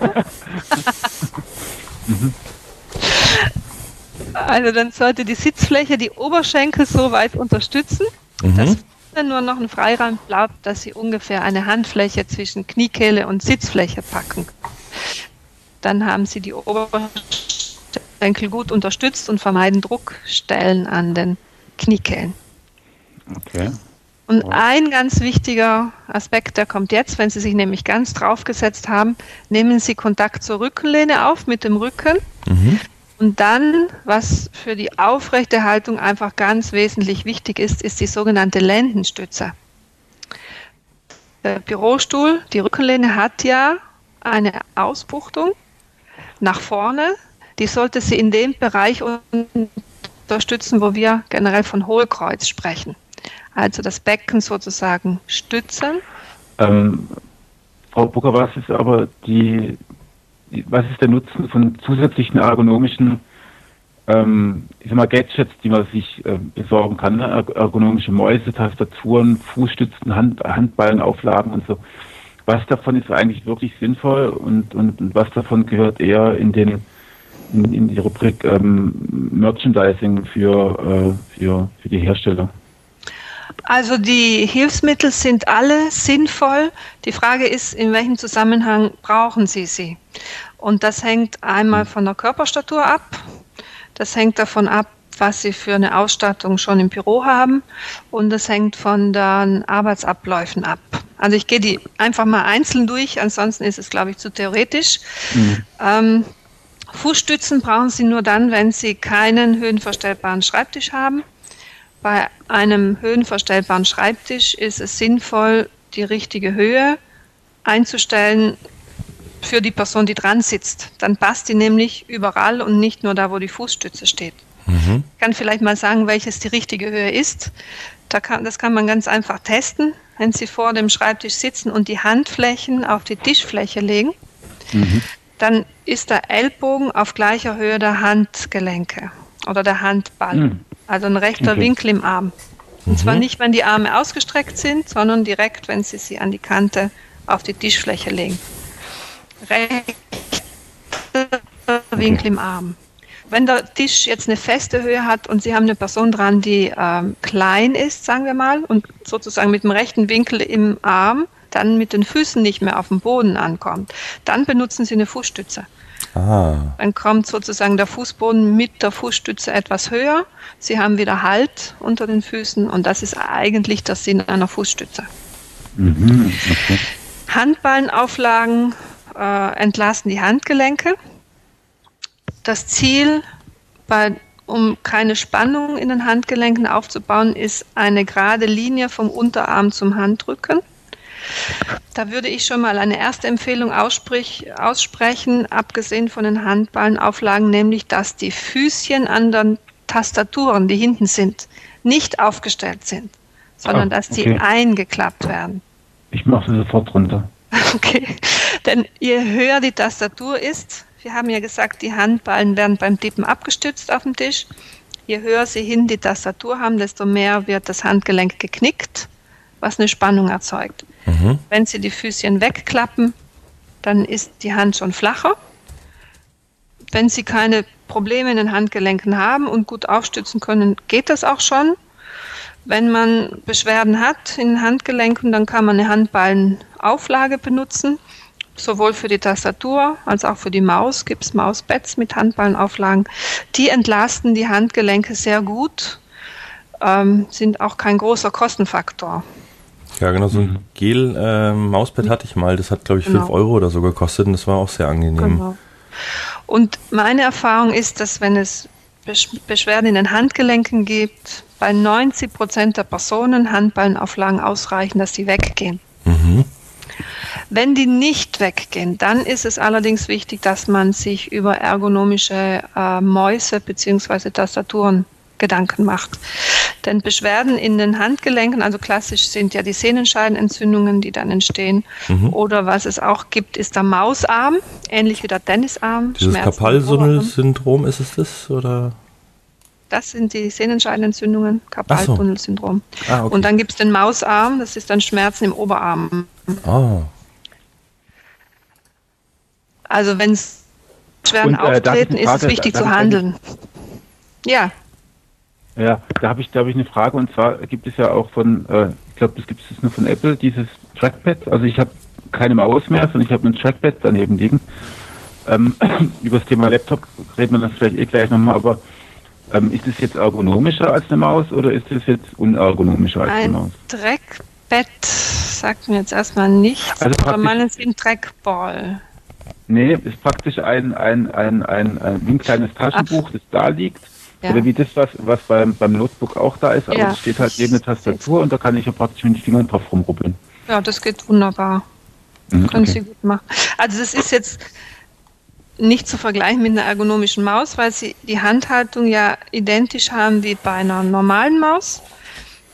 Also dann sollte die Sitzfläche die Oberschenkel so weit unterstützen, mhm. dass nur noch ein Freiraum bleibt, dass Sie ungefähr eine Handfläche zwischen Kniekehle und Sitzfläche packen. Dann haben Sie die Oberschenkel Oberschenkel gut unterstützt und vermeiden Druckstellen an den Kniekehlen. Okay. Und ein ganz wichtiger Aspekt, der kommt jetzt, wenn Sie sich nämlich ganz draufgesetzt haben, nehmen Sie Kontakt zur Rückenlehne auf mit dem Rücken. Mhm. Und dann, was für die Aufrechterhaltung einfach ganz wesentlich wichtig ist, ist die sogenannte Lendenstütze. Der Bürostuhl, die Rückenlehne hat ja eine Ausbuchtung nach vorne. Die sollte sie in dem Bereich unterstützen, wo wir generell von Hohlkreuz sprechen. Also das Becken sozusagen stützen. Ähm, Frau Bucker, was ist aber die, was ist der Nutzen von zusätzlichen ergonomischen ähm, ich sag mal Gadgets, die man sich äh, besorgen kann, ne? ergonomische Mäuse, Tastaturen, Fußstützen, Hand, Handballenauflagen und so. Was davon ist eigentlich wirklich sinnvoll und, und, und was davon gehört eher in den in, in die Rubrik ähm, Merchandising für, äh, für, für die Hersteller? Also die Hilfsmittel sind alle sinnvoll. Die Frage ist, in welchem Zusammenhang brauchen Sie sie? Und das hängt einmal von der Körperstatur ab. Das hängt davon ab, was Sie für eine Ausstattung schon im Büro haben. Und das hängt von den Arbeitsabläufen ab. Also ich gehe die einfach mal einzeln durch, ansonsten ist es, glaube ich, zu theoretisch. Mhm. Ähm, Fußstützen brauchen Sie nur dann, wenn Sie keinen höhenverstellbaren Schreibtisch haben. Bei einem höhenverstellbaren Schreibtisch ist es sinnvoll, die richtige Höhe einzustellen für die Person, die dran sitzt. Dann passt die nämlich überall und nicht nur da, wo die Fußstütze steht. Mhm. Ich kann vielleicht mal sagen, welches die richtige Höhe ist. Da kann, das kann man ganz einfach testen, wenn Sie vor dem Schreibtisch sitzen und die Handflächen auf die Tischfläche legen. Mhm. Dann ist der Ellbogen auf gleicher Höhe der Handgelenke oder der Handball. Mhm. Also ein rechter okay. Winkel im Arm. Und mhm. zwar nicht, wenn die Arme ausgestreckt sind, sondern direkt, wenn Sie sie an die Kante auf die Tischfläche legen. Rechter Winkel im Arm. Wenn der Tisch jetzt eine feste Höhe hat und Sie haben eine Person dran, die ähm, klein ist, sagen wir mal, und sozusagen mit dem rechten Winkel im Arm, dann mit den Füßen nicht mehr auf dem Boden ankommt, dann benutzen Sie eine Fußstütze. Ah. Dann kommt sozusagen der Fußboden mit der Fußstütze etwas höher. Sie haben wieder Halt unter den Füßen und das ist eigentlich der Sinn einer Fußstütze. Mhm, okay. Handballenauflagen äh, entlasten die Handgelenke. Das Ziel, bei, um keine Spannung in den Handgelenken aufzubauen, ist eine gerade Linie vom Unterarm zum Handrücken. Da würde ich schon mal eine erste Empfehlung aussprechen, abgesehen von den Handballenauflagen, nämlich dass die Füßchen an den Tastaturen, die hinten sind, nicht aufgestellt sind, sondern ah, dass die eingeklappt werden. Ich mache sie sofort runter. (laughs) Okay, denn je höher die Tastatur ist, wir haben ja gesagt, die Handballen werden beim Tippen abgestützt auf dem Tisch. Je höher sie hin die Tastatur haben, desto mehr wird das Handgelenk geknickt, was eine Spannung erzeugt. Mhm. Wenn Sie die Füßchen wegklappen, dann ist die Hand schon flacher. Wenn Sie keine Probleme in den Handgelenken haben und gut aufstützen können, geht das auch schon. Wenn man Beschwerden hat in den Handgelenken, dann kann man eine Handballenauflage benutzen. Sowohl für die Tastatur als auch für die Maus gibt es Mauspads mit Handballenauflagen. Die entlasten die Handgelenke sehr gut, ähm, sind auch kein großer Kostenfaktor. Ja, genau, so ein mhm. Gel-Mauspad ähm, hatte ich mal. Das hat, glaube ich, genau. 5 Euro oder so gekostet und das war auch sehr angenehm. Genau. Und meine Erfahrung ist, dass wenn es Beschwerden in den Handgelenken gibt, bei 90 Prozent der Personen Handballenauflagen ausreichen, dass sie weggehen. Mhm. Wenn die nicht weggehen, dann ist es allerdings wichtig, dass man sich über ergonomische äh, Mäuse bzw. Tastaturen Gedanken macht. Denn Beschwerden in den Handgelenken, also klassisch sind ja die Sehnenscheidenentzündungen, die dann entstehen. Mhm. Oder was es auch gibt, ist der Mausarm, ähnlich wie der Tennisarm. Dieses Karpaltunnelsyndrom ist es das? Oder? Das sind die Sehnenscheidenentzündungen, Karpaltunnelsyndrom. So. Ah, okay. Und dann gibt es den Mausarm, das ist dann Schmerzen im Oberarm. Oh. Also wenn es Beschwerden äh, auftreten, ist es wichtig zu handeln. Ja. Ja, da habe ich, da ich eine Frage und zwar gibt es ja auch von, äh, ich glaube, das gibt es nur von Apple, dieses Trackpad. Also ich habe keine Maus mehr, sondern ich habe ein Trackpad daneben liegen. Ähm, (clears throat) über das Thema Laptop reden wir das vielleicht eh gleich nochmal, aber ähm, ist es jetzt ergonomischer als eine Maus oder ist es jetzt unergonomischer als ein eine Maus? Trackpad sagt mir jetzt erstmal nichts, also aber meinen Sie ein Trackball? Nee, ist praktisch ein, ein, ein, ein, ein, ein kleines Taschenbuch, das da liegt. Ja. Oder wie das, was, was beim, beim Notebook auch da ist, aber Ja. es steht halt neben der Tastatur und da kann ich ja praktisch mit den Fingern drauf rumrubbeln. Ja, das geht wunderbar. Mhm, Können okay. Sie gut machen. Also das ist jetzt nicht zu vergleichen mit einer ergonomischen Maus, weil Sie die Handhaltung ja identisch haben wie bei einer normalen Maus.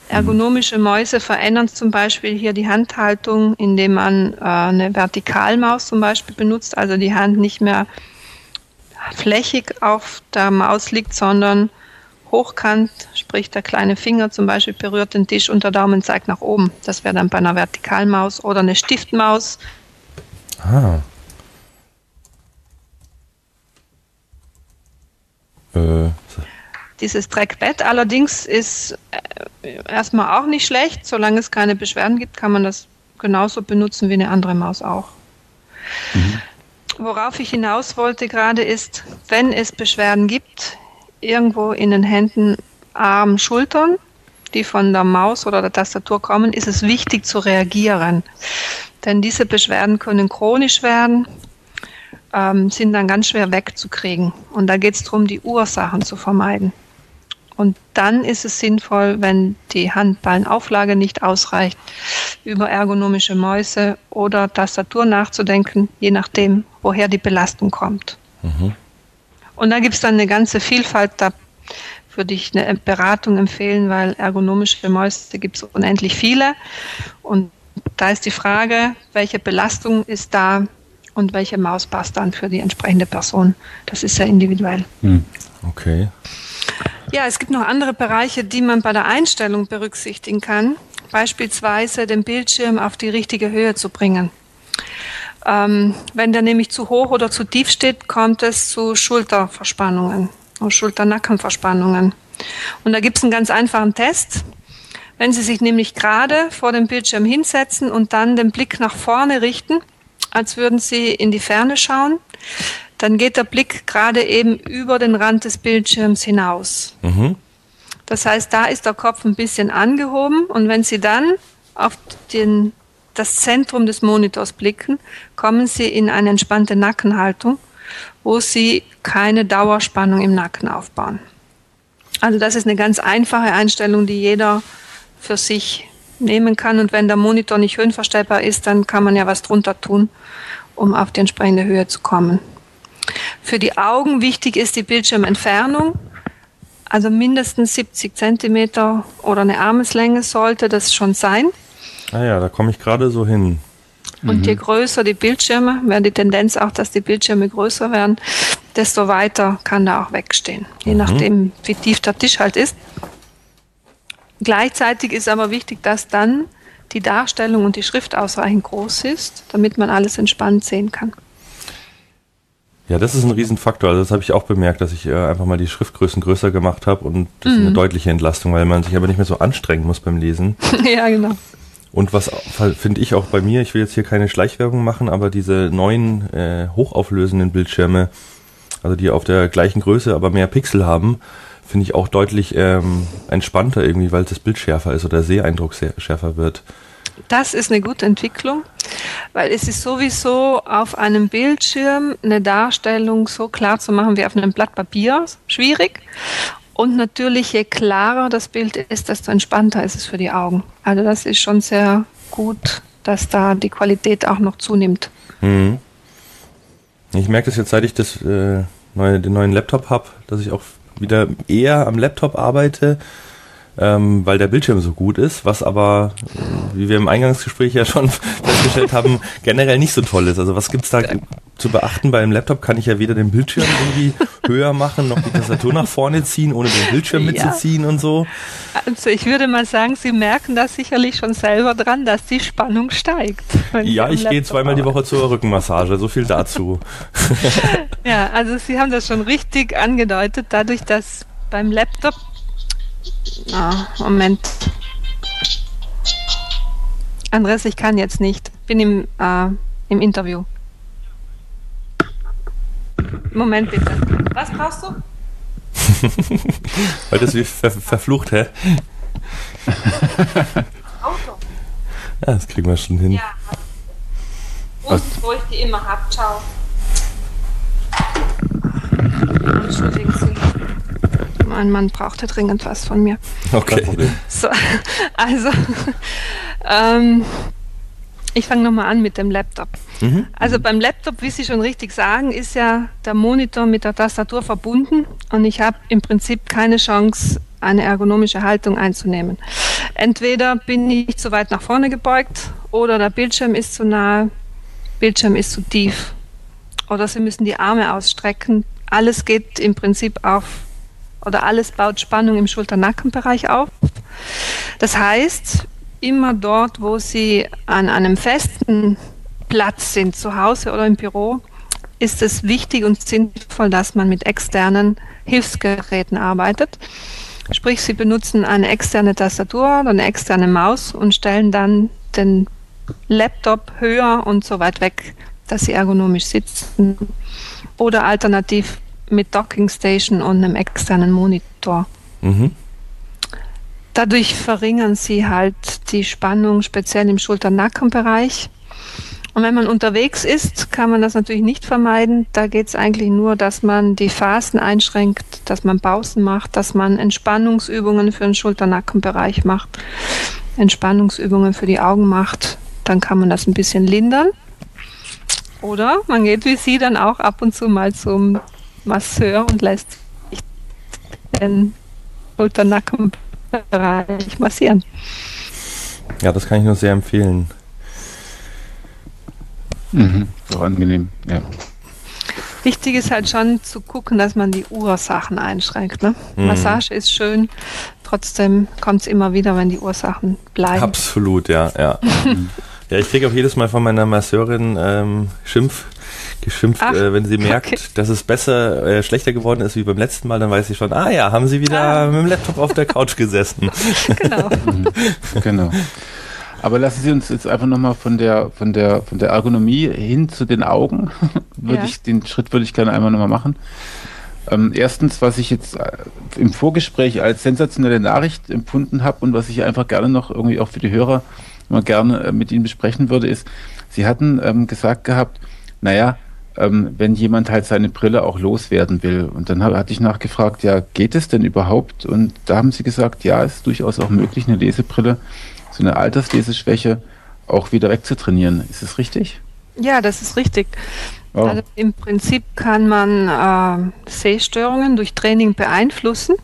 Ergonomische Mäuse verändern zum Beispiel hier die Handhaltung, indem man äh, eine Vertikalmaus zum Beispiel benutzt, also die Hand nicht mehr flächig auf der Maus liegt, sondern hochkant, sprich der kleine Finger zum Beispiel berührt den Tisch und der Daumen zeigt nach oben. Das wäre dann bei einer Vertikalmaus oder eine Stiftmaus. Ah. Äh, Dieses Trackpad allerdings ist äh, erstmal auch nicht schlecht. Solange es keine Beschwerden gibt, kann man das genauso benutzen wie eine andere Maus auch. Worauf ich hinaus wollte gerade ist, wenn es Beschwerden gibt, irgendwo in den Händen, Armen, Schultern, die von der Maus oder der Tastatur kommen, ist es wichtig zu reagieren. Denn diese Beschwerden können chronisch werden, ähm, sind dann ganz schwer wegzukriegen. Und da geht es darum, die Ursachen zu vermeiden. Und dann ist es sinnvoll, wenn die Handballenauflage nicht ausreicht, über ergonomische Mäuse oder Tastatur nachzudenken, je nachdem, woher die Belastung kommt. Und da gibt es dann eine ganze Vielfalt, da würde ich eine Beratung empfehlen, weil ergonomische Mäuse gibt es unendlich viele. Und da ist die Frage, welche Belastung ist da und welche Maus passt dann für die entsprechende Person. Das ist sehr individuell. okay. Ja, es gibt noch andere Bereiche, die man bei der Einstellung berücksichtigen kann. Beispielsweise den Bildschirm auf die richtige Höhe zu bringen. Ähm, wenn der nämlich zu hoch oder zu tief steht, kommt es zu Schulterverspannungen und Schulternackenverspannungen. Und da gibt es einen ganz einfachen Test. Wenn Sie sich nämlich gerade vor dem Bildschirm hinsetzen und dann den Blick nach vorne richten, als würden Sie in die Ferne schauen, dann geht der Blick gerade eben über den Rand des Bildschirms hinaus. Mhm. Das heißt, da ist der Kopf ein bisschen angehoben und wenn Sie dann auf den, das Zentrum des Monitors blicken, kommen Sie in eine entspannte Nackenhaltung, wo Sie keine Dauerspannung im Nacken aufbauen. Also das ist eine ganz einfache Einstellung, die jeder für sich nehmen kann. Und wenn der Monitor nicht höhenverstellbar ist, dann kann man ja was drunter tun, um auf die entsprechende Höhe zu kommen. Für die Augen wichtig ist die Bildschirmentfernung. Also mindestens 70 Zentimeter oder eine Armeslänge sollte das schon sein. Ah ja, da komme ich gerade so hin. Und je größer die Bildschirme, wäre die Tendenz auch, dass die Bildschirme größer werden, desto weiter kann da auch wegstehen. Je nachdem, wie tief der Tisch halt ist. Gleichzeitig ist aber wichtig, dass dann die Darstellung und die Schrift ausreichend groß ist, damit man alles entspannt sehen kann. Ja, das ist ein Riesenfaktor. Also das habe ich auch bemerkt, dass ich äh, einfach mal die Schriftgrößen größer gemacht habe und das ist eine deutliche Entlastung, weil man sich aber nicht mehr so anstrengen muss beim Lesen. (laughs) ja, genau. Und was finde ich auch bei mir, ich will jetzt hier keine Schleichwerbung machen, aber diese neuen äh, hochauflösenden Bildschirme, also die auf der gleichen Größe, aber mehr Pixel haben, finde ich auch deutlich ähm, entspannter irgendwie, weil das Bild schärfer ist oder der Seeeindruck schärfer wird. Das ist eine gute Entwicklung, weil es ist sowieso auf einem Bildschirm eine Darstellung so klar zu machen wie auf einem Blatt Papier schwierig. Und natürlich, je klarer das Bild ist, desto entspannter ist es für die Augen. Also das ist schon sehr gut, dass da die Qualität auch noch zunimmt. Mhm. Ich merke das jetzt, seit ich das, äh, neue, den neuen Laptop habe, dass ich auch wieder eher am Laptop arbeite, ähm, weil der Bildschirm so gut ist, was aber, äh, wie wir im Eingangsgespräch ja schon (laughs) festgestellt haben, generell nicht so toll ist. Also was gibt's da zu beachten? Beim Laptop kann ich ja weder den Bildschirm irgendwie (laughs) höher machen, noch die Tastatur nach vorne ziehen, ohne den Bildschirm Ja. mitzuziehen und so. Also ich würde mal sagen, Sie merken das sicherlich schon selber dran, dass die Spannung steigt. Ja, ich gehe zweimal die. Woche zur Rückenmassage, so viel dazu. (laughs) Ja, also Sie haben das schon richtig angedeutet, dadurch, dass beim Laptop. Ah, Moment. Andres, ich kann jetzt nicht. Bin im, äh, im Interview. Moment bitte. Was brauchst du? (laughs) Weil das wie ver verflucht, hä? (laughs) Auto. Ja, das kriegen wir schon hin. Ja. Und wo ich die immer hab. Ciao. Entschuldigen Sie. Mein Mann brauchte dringend was von mir. Okay. So, (laughs) also, ähm, ich fange nochmal an mit dem Laptop. Mhm. Also beim Laptop, wie Sie schon richtig sagen, ist ja der Monitor mit der Tastatur verbunden und ich habe im Prinzip keine Chance, eine ergonomische Haltung einzunehmen. Entweder bin ich zu weit nach vorne gebeugt oder der Bildschirm ist zu nahe, Bildschirm ist zu tief. Oder Sie müssen die Arme ausstrecken. Alles geht im Prinzip auf oder alles baut Spannung im Schulter-Nackenbereich auf. Das heißt, immer dort, wo Sie an einem festen Platz sind, zu Hause oder im Büro, ist es wichtig und sinnvoll, dass man mit externen Hilfsgeräten arbeitet. Sprich, Sie benutzen eine externe Tastatur oder eine externe Maus und stellen dann den Laptop höher und so weit weg, dass Sie ergonomisch sitzen. Oder alternativ mit Docking Station und einem externen Monitor. Mhm. Dadurch verringern sie halt die Spannung, speziell im Schulter-Nacken-Bereich. Und wenn man unterwegs ist, kann man das natürlich nicht vermeiden. Da geht es eigentlich nur, dass man die Phasen einschränkt, dass man Pausen macht, dass man Entspannungsübungen für den Schulter-Nacken-Bereich macht, Entspannungsübungen für die Augen macht. Dann kann man das ein bisschen lindern. Oder man geht wie Sie dann auch ab und zu mal zum Masseur und lässt sich den Schulter-Nacken-Bereich Bereich massieren. Ja, das kann ich nur sehr empfehlen. Mhm, so angenehm, ja. Wichtig ist halt schon zu gucken, dass man die Ursachen einschränkt. Ne? Mhm. Massage ist schön, trotzdem kommt es immer wieder, wenn die Ursachen bleiben. Absolut, ja, ja. (laughs) ja, ich kriege auch jedes Mal von meiner Masseurin ähm, Schimpf, geschimpft, Ach, äh, wenn sie merkt, okay. dass es besser, äh, schlechter geworden ist wie beim letzten Mal, dann weiß sie schon, ah ja, haben sie wieder ah. mit dem Laptop auf der Couch gesessen. (laughs) genau. Mhm. genau. Aber lassen Sie uns jetzt einfach nochmal von der, von der, von der Ergonomie hin zu den Augen. (laughs) würde ja. ich, den Schritt würde ich gerne einmal nochmal machen. Ähm, erstens, was ich jetzt äh, im Vorgespräch als sensationelle Nachricht empfunden habe und was ich einfach gerne noch irgendwie auch für die Hörer mal gerne äh, mit Ihnen besprechen würde, ist, Sie hatten ähm, gesagt gehabt, naja, ähm, wenn jemand halt seine Brille auch loswerden will. Und dann hatte ich nachgefragt, ja, geht es denn überhaupt? Und da haben sie gesagt, ja, es ist durchaus auch möglich, eine Lesebrille, so eine Altersleseschwäche auch wieder wegzutrainieren. Ist es richtig? Ja, das ist richtig. Oh. Also Im Prinzip kann man äh, Sehstörungen durch Training beeinflussen.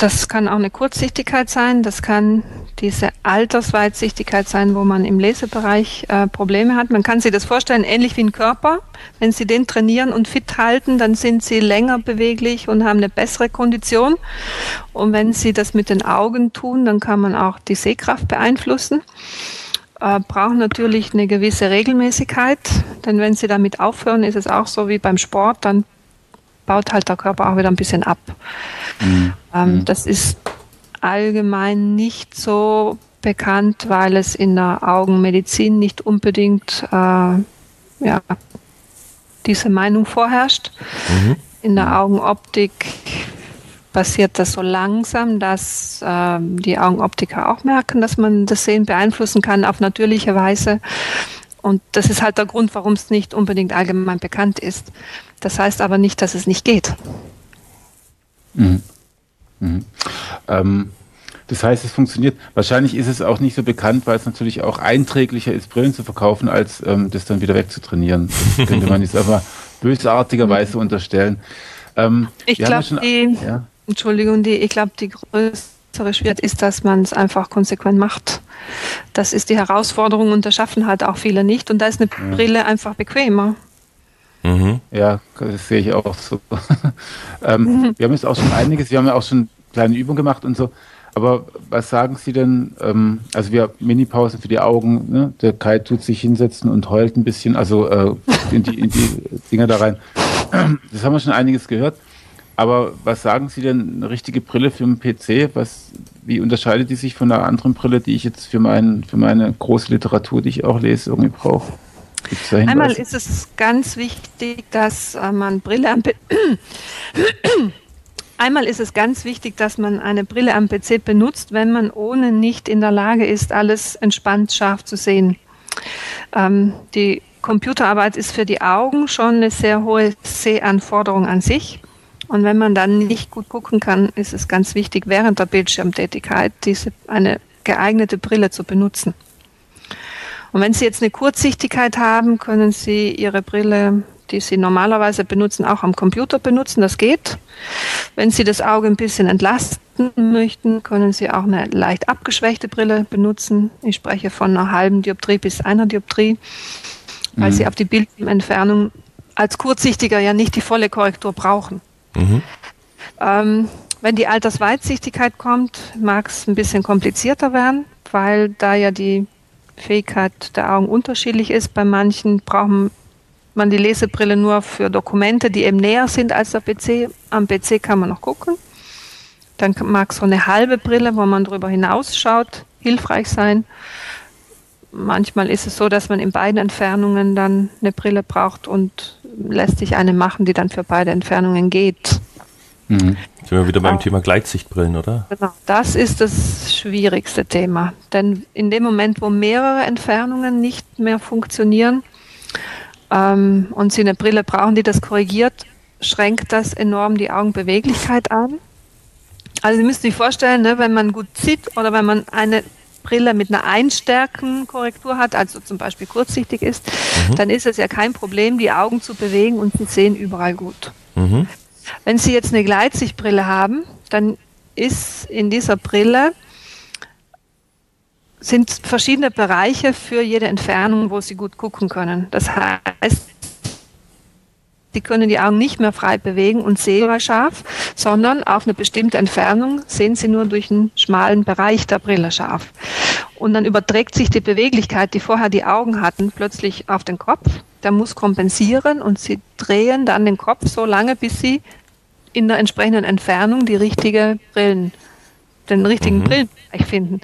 Das kann auch eine Kurzsichtigkeit sein, das kann diese Altersweitsichtigkeit sein, wo man im Lesebereich äh, Probleme hat. Man kann sich das vorstellen, ähnlich wie ein Körper. Wenn Sie den trainieren und fit halten, dann sind Sie länger beweglich und haben eine bessere Kondition. Und wenn Sie das mit den Augen tun, dann kann man auch die Sehkraft beeinflussen. Äh, brauchen natürlich eine gewisse Regelmäßigkeit, denn wenn Sie damit aufhören, ist es auch so wie beim Sport, dann baut halt der Körper auch wieder ein bisschen ab. Mhm. Ähm, mhm. Das ist allgemein nicht so bekannt, weil es in der Augenmedizin nicht unbedingt äh, ja, diese Meinung vorherrscht. Mhm. In der Augenoptik passiert das so langsam, dass äh, die Augenoptiker auch merken, dass man das Sehen beeinflussen kann auf natürliche Weise. Und das ist halt der Grund, warum es nicht unbedingt allgemein bekannt ist. Das heißt aber nicht, dass es nicht geht. Mhm. Mhm. Ähm, das heißt, es funktioniert. Wahrscheinlich ist es auch nicht so bekannt, weil es natürlich auch einträglicher ist, Brillen zu verkaufen, als ähm, das dann wieder wegzutrainieren. Das könnte man jetzt aber (laughs) bösartigerweise mhm. unterstellen. Ähm, ich glaube, die, ja? Entschuldigung, die, ich glaube, die größere Schwierigkeit ist, dass man es einfach konsequent macht. Das ist die Herausforderung und das schaffen halt auch viele nicht. Und da ist eine ja. Brille einfach bequemer. Mhm. Ja, das sehe ich auch so. (laughs) ähm, mhm. Wir haben jetzt auch schon einiges, wir haben ja auch schon kleine Übungen gemacht und so. Aber was sagen Sie denn? Ähm, also wir Mini-Pausen für die Augen. Ne? Der Kai tut sich hinsetzen und heult ein bisschen, also äh, in, die, in die Dinger da rein. (clears throat) Das haben wir schon einiges gehört. Aber was sagen Sie denn? Eine richtige Brille für einen PC? Was, wie unterscheidet die sich von einer anderen Brille, die ich jetzt für, mein, für meine große Literatur, die ich auch lese, irgendwie brauche? Einmal ist es ganz wichtig, dass äh, man Brille am (coughs) Einmal ist es ganz wichtig, dass man eine Brille am PC benutzt, wenn man ohne nicht in der Lage ist, alles entspannt scharf zu sehen. Ähm, die Computerarbeit ist für die Augen schon eine sehr hohe Sehanforderung an sich. Und wenn man dann nicht gut gucken kann, ist es ganz wichtig, während der Bildschirmtätigkeit diese, eine geeignete Brille zu benutzen. Und wenn Sie jetzt eine Kurzsichtigkeit haben, können Sie Ihre Brille, die Sie normalerweise benutzen, auch am Computer benutzen. Das geht. Wenn Sie das Auge ein bisschen entlasten möchten, können Sie auch eine leicht abgeschwächte Brille benutzen. Ich spreche von einer halben Dioptrie bis einer Dioptrie, weil mhm. Sie auf die Bildentfernung als Kurzsichtiger ja nicht die volle Korrektur brauchen. Mhm. Ähm, wenn die Altersweitsichtigkeit kommt, mag es ein bisschen komplizierter werden, weil da ja die Fähigkeit der Augen unterschiedlich ist. Bei manchen braucht man die Lesebrille nur für Dokumente, die eben näher sind als der PC. Am PC kann man noch gucken. Dann mag so eine halbe Brille, wo man darüber hinausschaut, hilfreich sein. Manchmal ist es so, dass man in beiden Entfernungen dann eine Brille braucht und lässt sich eine machen, die dann für beide Entfernungen geht. Mhm. Sind wir wieder beim ja. Thema Gleitsichtbrillen, oder? Genau, das ist das schwierigste Thema. Denn in dem Moment, wo mehrere Entfernungen nicht mehr funktionieren ähm, und Sie eine Brille brauchen, die das korrigiert, schränkt das enorm die Augenbeweglichkeit an. Also Sie müssen sich vorstellen, ne, wenn man gut sieht oder wenn man eine Brille mit einer Einstärkenkorrektur hat, also zum Beispiel kurzsichtig ist, mhm. dann ist es ja kein Problem, die Augen zu bewegen und Sie sehen überall gut. Mhm. Wenn Sie jetzt eine Gleitsichtbrille haben, dann ist in dieser Brille sind verschiedene Bereiche für jede Entfernung, wo Sie gut gucken können. Das heißt, Sie können die Augen nicht mehr frei bewegen und sehen scharf, sondern auf eine bestimmte Entfernung sehen Sie nur durch einen schmalen Bereich der Brille scharf. Und dann überträgt sich die Beweglichkeit, die vorher die Augen hatten, plötzlich auf den Kopf. Der muss kompensieren und Sie drehen dann den Kopf so lange, bis Sie in der entsprechenden Entfernung die richtige Brillen, den richtigen mhm. Brillenbereich finden.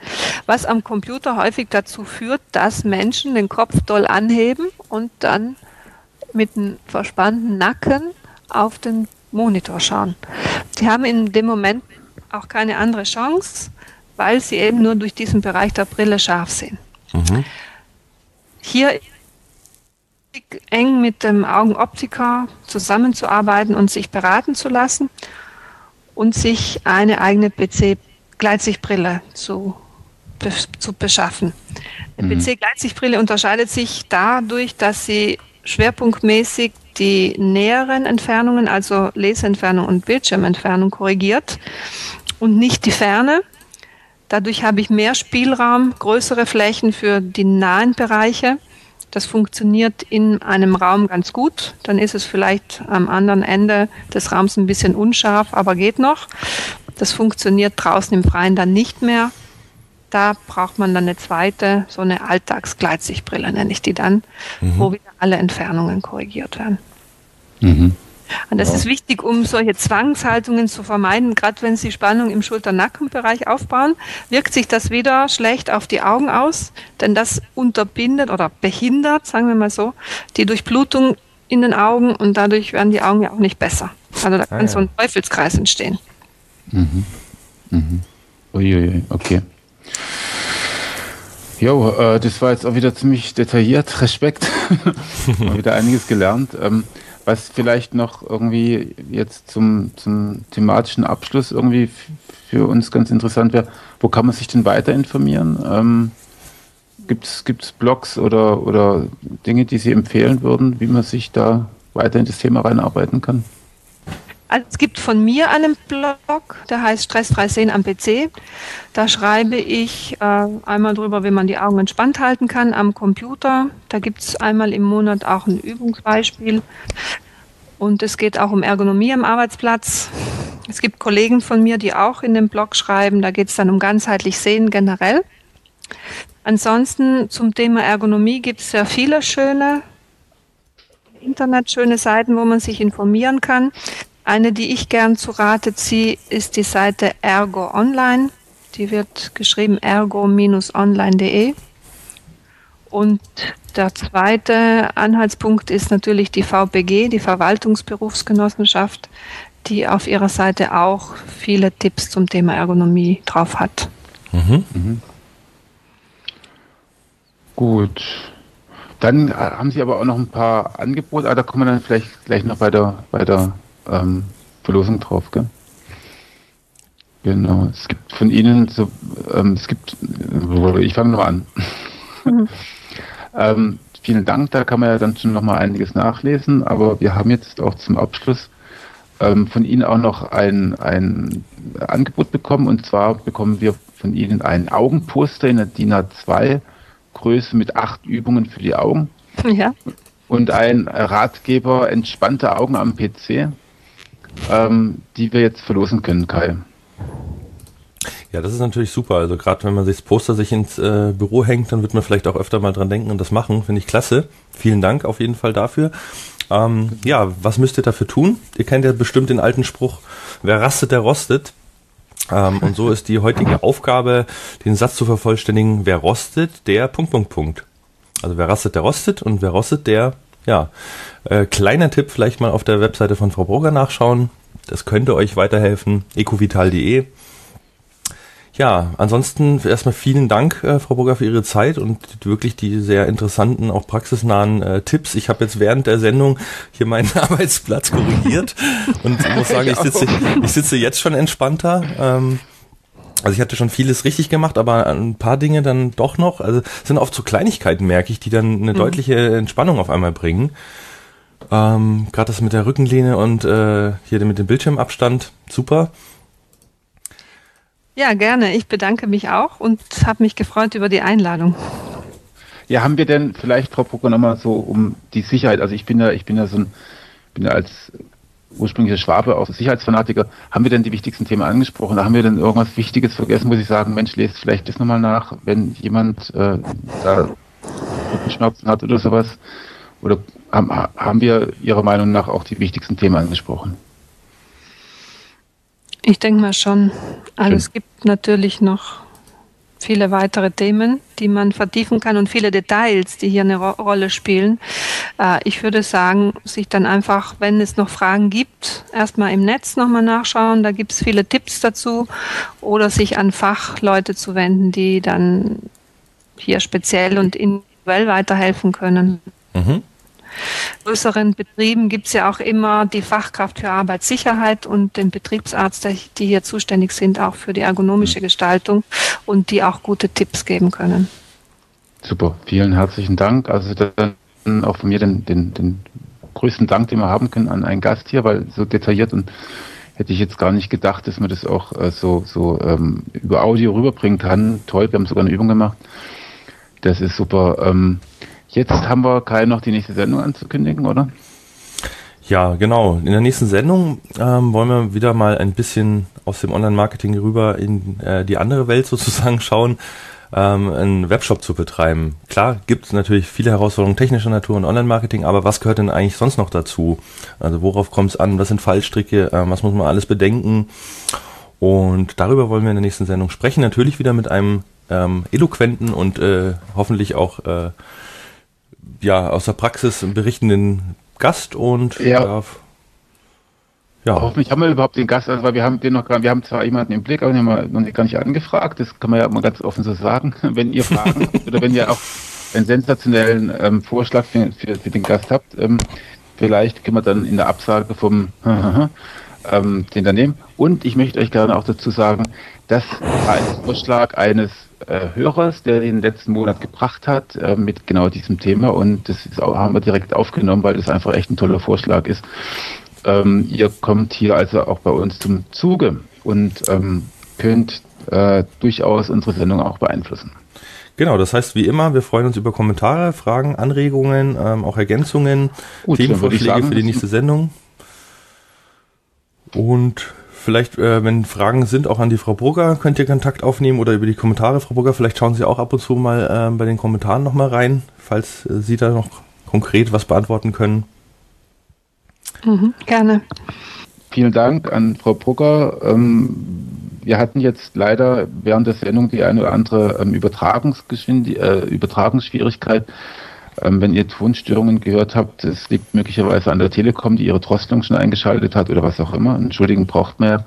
Was am Computer häufig dazu führt, dass Menschen den Kopf doll anheben und dann mit einem verspannten Nacken auf den Monitor schauen. Die haben in dem Moment auch keine andere Chance, weil sie eben nur durch diesen Bereich der Brille scharf sehen. Mhm. Hier eng mit dem Augenoptiker zusammenzuarbeiten und sich beraten zu lassen und sich eine eigene PC-Gleitsichtbrille zu, zu beschaffen. Mhm. PC-Gleitsichtbrille unterscheidet sich dadurch, dass sie schwerpunktmäßig die näheren Entfernungen, also Leseentfernung und Bildschirmentfernung korrigiert und nicht die Ferne. Dadurch habe ich mehr Spielraum, größere Flächen für die nahen Bereiche das funktioniert in einem Raum ganz gut. Dann ist es vielleicht am anderen Ende des Raums ein bisschen unscharf, aber geht noch. Das funktioniert draußen im Freien dann nicht mehr. Da braucht man dann eine zweite, so eine Alltagsgleitsichtbrille, nenne ich die dann, mhm. wo wieder alle Entfernungen korrigiert werden. Mhm. Und das ja. ist wichtig, um solche Zwangshaltungen zu vermeiden. Gerade wenn Sie Spannung im Schulter-Nackenbereich aufbauen, wirkt sich das wieder schlecht auf die Augen aus, denn das unterbindet oder behindert, sagen wir mal so, die Durchblutung in den Augen und dadurch werden die Augen ja auch nicht besser. Also da ah, kann ja. so ein Teufelskreis entstehen. Mhm. Mhm. Uiuiui, okay. Jo, äh, das war jetzt auch wieder ziemlich detailliert. (laughs) Respekt. (laughs) Wieder einiges gelernt. Ähm, was vielleicht noch irgendwie jetzt zum, zum thematischen Abschluss irgendwie für uns ganz interessant wäre, wo kann man sich denn weiter informieren? Ähm, Gibt es Blogs oder, oder Dinge, die Sie empfehlen würden, wie man sich da weiter in das Thema reinarbeiten kann? Also es gibt von mir einen Blog, der heißt Stressfrei sehen am PC. Da schreibe ich äh, einmal darüber, wie man die Augen entspannt halten kann am Computer. Da gibt es einmal im Monat auch ein Übungsbeispiel. Und es geht auch um Ergonomie am Arbeitsplatz. Es gibt Kollegen von mir, die auch in dem Blog schreiben. Da geht es dann um ganzheitlich Sehen generell. Ansonsten zum Thema Ergonomie gibt es sehr viele schöne Internet, schöne Seiten, wo man sich informieren kann. Eine, die ich gern zu Rate ziehe, ist die Seite Ergo Online. Die wird geschrieben ergo-online.de. Und der zweite Anhaltspunkt ist natürlich die VBG, die Verwaltungsberufsgenossenschaft, die auf ihrer Seite auch viele Tipps zum Thema Ergonomie drauf hat. Mhm. Mhm. Gut. Dann äh, haben Sie aber auch noch ein paar Angebote, ah, da kommen wir dann vielleicht gleich noch bei der, bei der ähm, Verlosung drauf, gell? Genau, es gibt von Ihnen so, ähm, es gibt, äh, ich fange noch an. Mhm. (laughs) ähm, vielen Dank, da kann man ja dann schon noch mal einiges nachlesen, aber wir haben jetzt auch zum Abschluss ähm, von Ihnen auch noch ein, ein Angebot bekommen und zwar bekommen wir von Ihnen ein Augenposter in der DIN A2 Größe mit acht Übungen für die Augen. Ja. Und ein Ratgeber entspannte Augen am PC, ähm, die wir jetzt verlosen können, Kai. Ja, das ist natürlich super. Also gerade wenn man sich das Poster sich ins äh, Büro hängt, dann wird man vielleicht auch öfter mal dran denken und das machen. Finde ich klasse. Vielen Dank auf jeden Fall dafür. Ähm, ja, was müsst ihr dafür tun? Ihr kennt ja bestimmt den alten Spruch, wer rastet, der rostet. Ähm, und so ist die heutige Aufgabe, den Satz zu vervollständigen, wer rostet, der Punkt, Punkt, Punkt. Also wer rastet, der rostet und wer rostet, der, ja. Äh, kleiner Tipp, vielleicht mal auf der Webseite von Frau Brugger nachschauen. Das könnte euch weiterhelfen. ecovital.de ja, ansonsten erstmal vielen Dank, äh, Frau Burger, für Ihre Zeit und wirklich die sehr interessanten, auch praxisnahen äh, Tipps. Ich habe jetzt während der Sendung hier meinen (laughs) Arbeitsplatz korrigiert und (laughs) muss sagen, ich sitze, ich sitze jetzt schon entspannter. Ähm, also ich hatte schon vieles richtig gemacht, aber ein paar Dinge dann doch noch, also sind oft so Kleinigkeiten, merke ich, die dann eine mhm. deutliche Entspannung auf einmal bringen. Ähm, Gerade das mit der Rückenlehne und äh, hier mit dem Bildschirmabstand, super. Ja, gerne. Ich bedanke mich auch und habe mich gefreut über die Einladung. Ja, haben wir denn vielleicht, Frau Brucker, nochmal so um die Sicherheit, also ich bin ja, ich bin ja so ein, bin ja als ursprünglicher Schwabe auch Sicherheitsfanatiker, haben wir denn die wichtigsten Themen angesprochen? Haben wir denn irgendwas Wichtiges vergessen, muss ich sagen, Mensch, lest vielleicht das nochmal nach, wenn jemand äh, da Rückenschmerzen hat oder sowas? Oder haben, haben wir Ihrer Meinung nach auch die wichtigsten Themen angesprochen? Ich denke mal schon. Also Schön. es gibt natürlich noch viele weitere Themen, die man vertiefen kann und viele Details, die hier eine Ro Rolle spielen. Äh, ich würde sagen, sich dann einfach, wenn es noch Fragen gibt, erstmal im Netz nochmal nachschauen. Da gibt es viele Tipps dazu oder sich an Fachleute zu wenden, die dann hier speziell und individuell weiterhelfen können. Mhm größeren Betrieben gibt es ja auch immer die Fachkraft für Arbeitssicherheit und den Betriebsarzt, die hier zuständig sind, auch für die ergonomische Gestaltung und die auch gute Tipps geben können. Super, vielen herzlichen Dank. Also dann auch von mir den, den, den größten Dank, den wir haben können an einen Gast hier, weil so detailliert und hätte ich jetzt gar nicht gedacht, dass man das auch äh, so, so ähm, über Audio rüberbringen kann. Toll, wir haben sogar eine Übung gemacht. Das ist super. Ähm, Jetzt haben wir Kai noch die nächste Sendung anzukündigen, oder? Ja, genau. In der nächsten Sendung ähm, wollen wir wieder mal ein bisschen aus dem Online-Marketing rüber in äh, die andere Welt (laughs) sozusagen schauen, ähm, einen Webshop zu betreiben. Klar, gibt es natürlich viele Herausforderungen technischer Natur und Online-Marketing, aber was gehört denn eigentlich sonst noch dazu? Also worauf kommt es an? Was sind Fallstricke? Ähm, was muss man alles bedenken? Und darüber wollen wir in der nächsten Sendung sprechen. Natürlich wieder mit einem ähm, eloquenten und äh, hoffentlich auch äh, ja, aus der Praxis berichtenden Gast und ja. darf. Ja. Hoffentlich haben wir überhaupt den Gast, also weil wir haben den noch gar, wir haben zwar jemanden im Blick, aber den haben wir noch nicht, gar nicht angefragt. Das kann man ja mal ganz offen so sagen. (laughs) Wenn ihr Fragen oder wenn ihr auch einen sensationellen ähm, Vorschlag für, für, für, den Gast habt, ähm, vielleicht können wir dann in der Absage vom (laughs) ähm, den da nehmen. Und ich möchte euch gerne auch dazu sagen, das war ein Vorschlag eines äh, Hörers, der den letzten Monat gebracht hat äh, mit genau diesem Thema und das ist haben wir direkt aufgenommen, weil das einfach echt ein toller Vorschlag ist. Ähm, ihr kommt hier also auch bei uns zum Zuge und ähm, könnt äh, durchaus unsere Sendung auch beeinflussen. Genau, das heißt wie immer, wir freuen uns über Kommentare, Fragen, Anregungen, ähm, auch Ergänzungen, Gut, Themenvorschläge für die nächste Sendung. Und vielleicht, äh, wenn Fragen sind, auch an die Frau Brugger, könnt ihr Kontakt aufnehmen oder über die Kommentare, Frau Brugger. Vielleicht schauen Sie auch ab und zu mal äh, bei den Kommentaren nochmal rein, falls äh, Sie da noch konkret was beantworten können. Mhm, gerne. Vielen Dank an Frau Brugger. Ähm, wir hatten jetzt leider während der Sendung die eine oder andere ähm, äh, Übertragungsschwierigkeit. Ähm, wenn ihr Tonstörungen gehört habt, es liegt möglicherweise an der Telekom, die ihre Drosselung schon eingeschaltet hat oder was auch immer. Entschuldigen braucht man ja.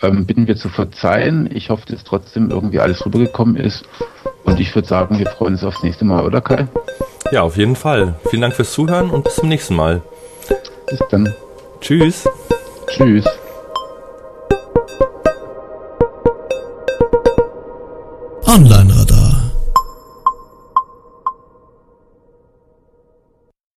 Ähm, bitten wir zu verzeihen. Ich hoffe, dass trotzdem irgendwie alles rübergekommen ist. Und ich würde sagen, wir freuen uns aufs nächste Mal, oder Kai? Ja, auf jeden Fall. Vielen Dank fürs Zuhören und bis zum nächsten Mal. Bis dann. Tschüss. Tschüss. Online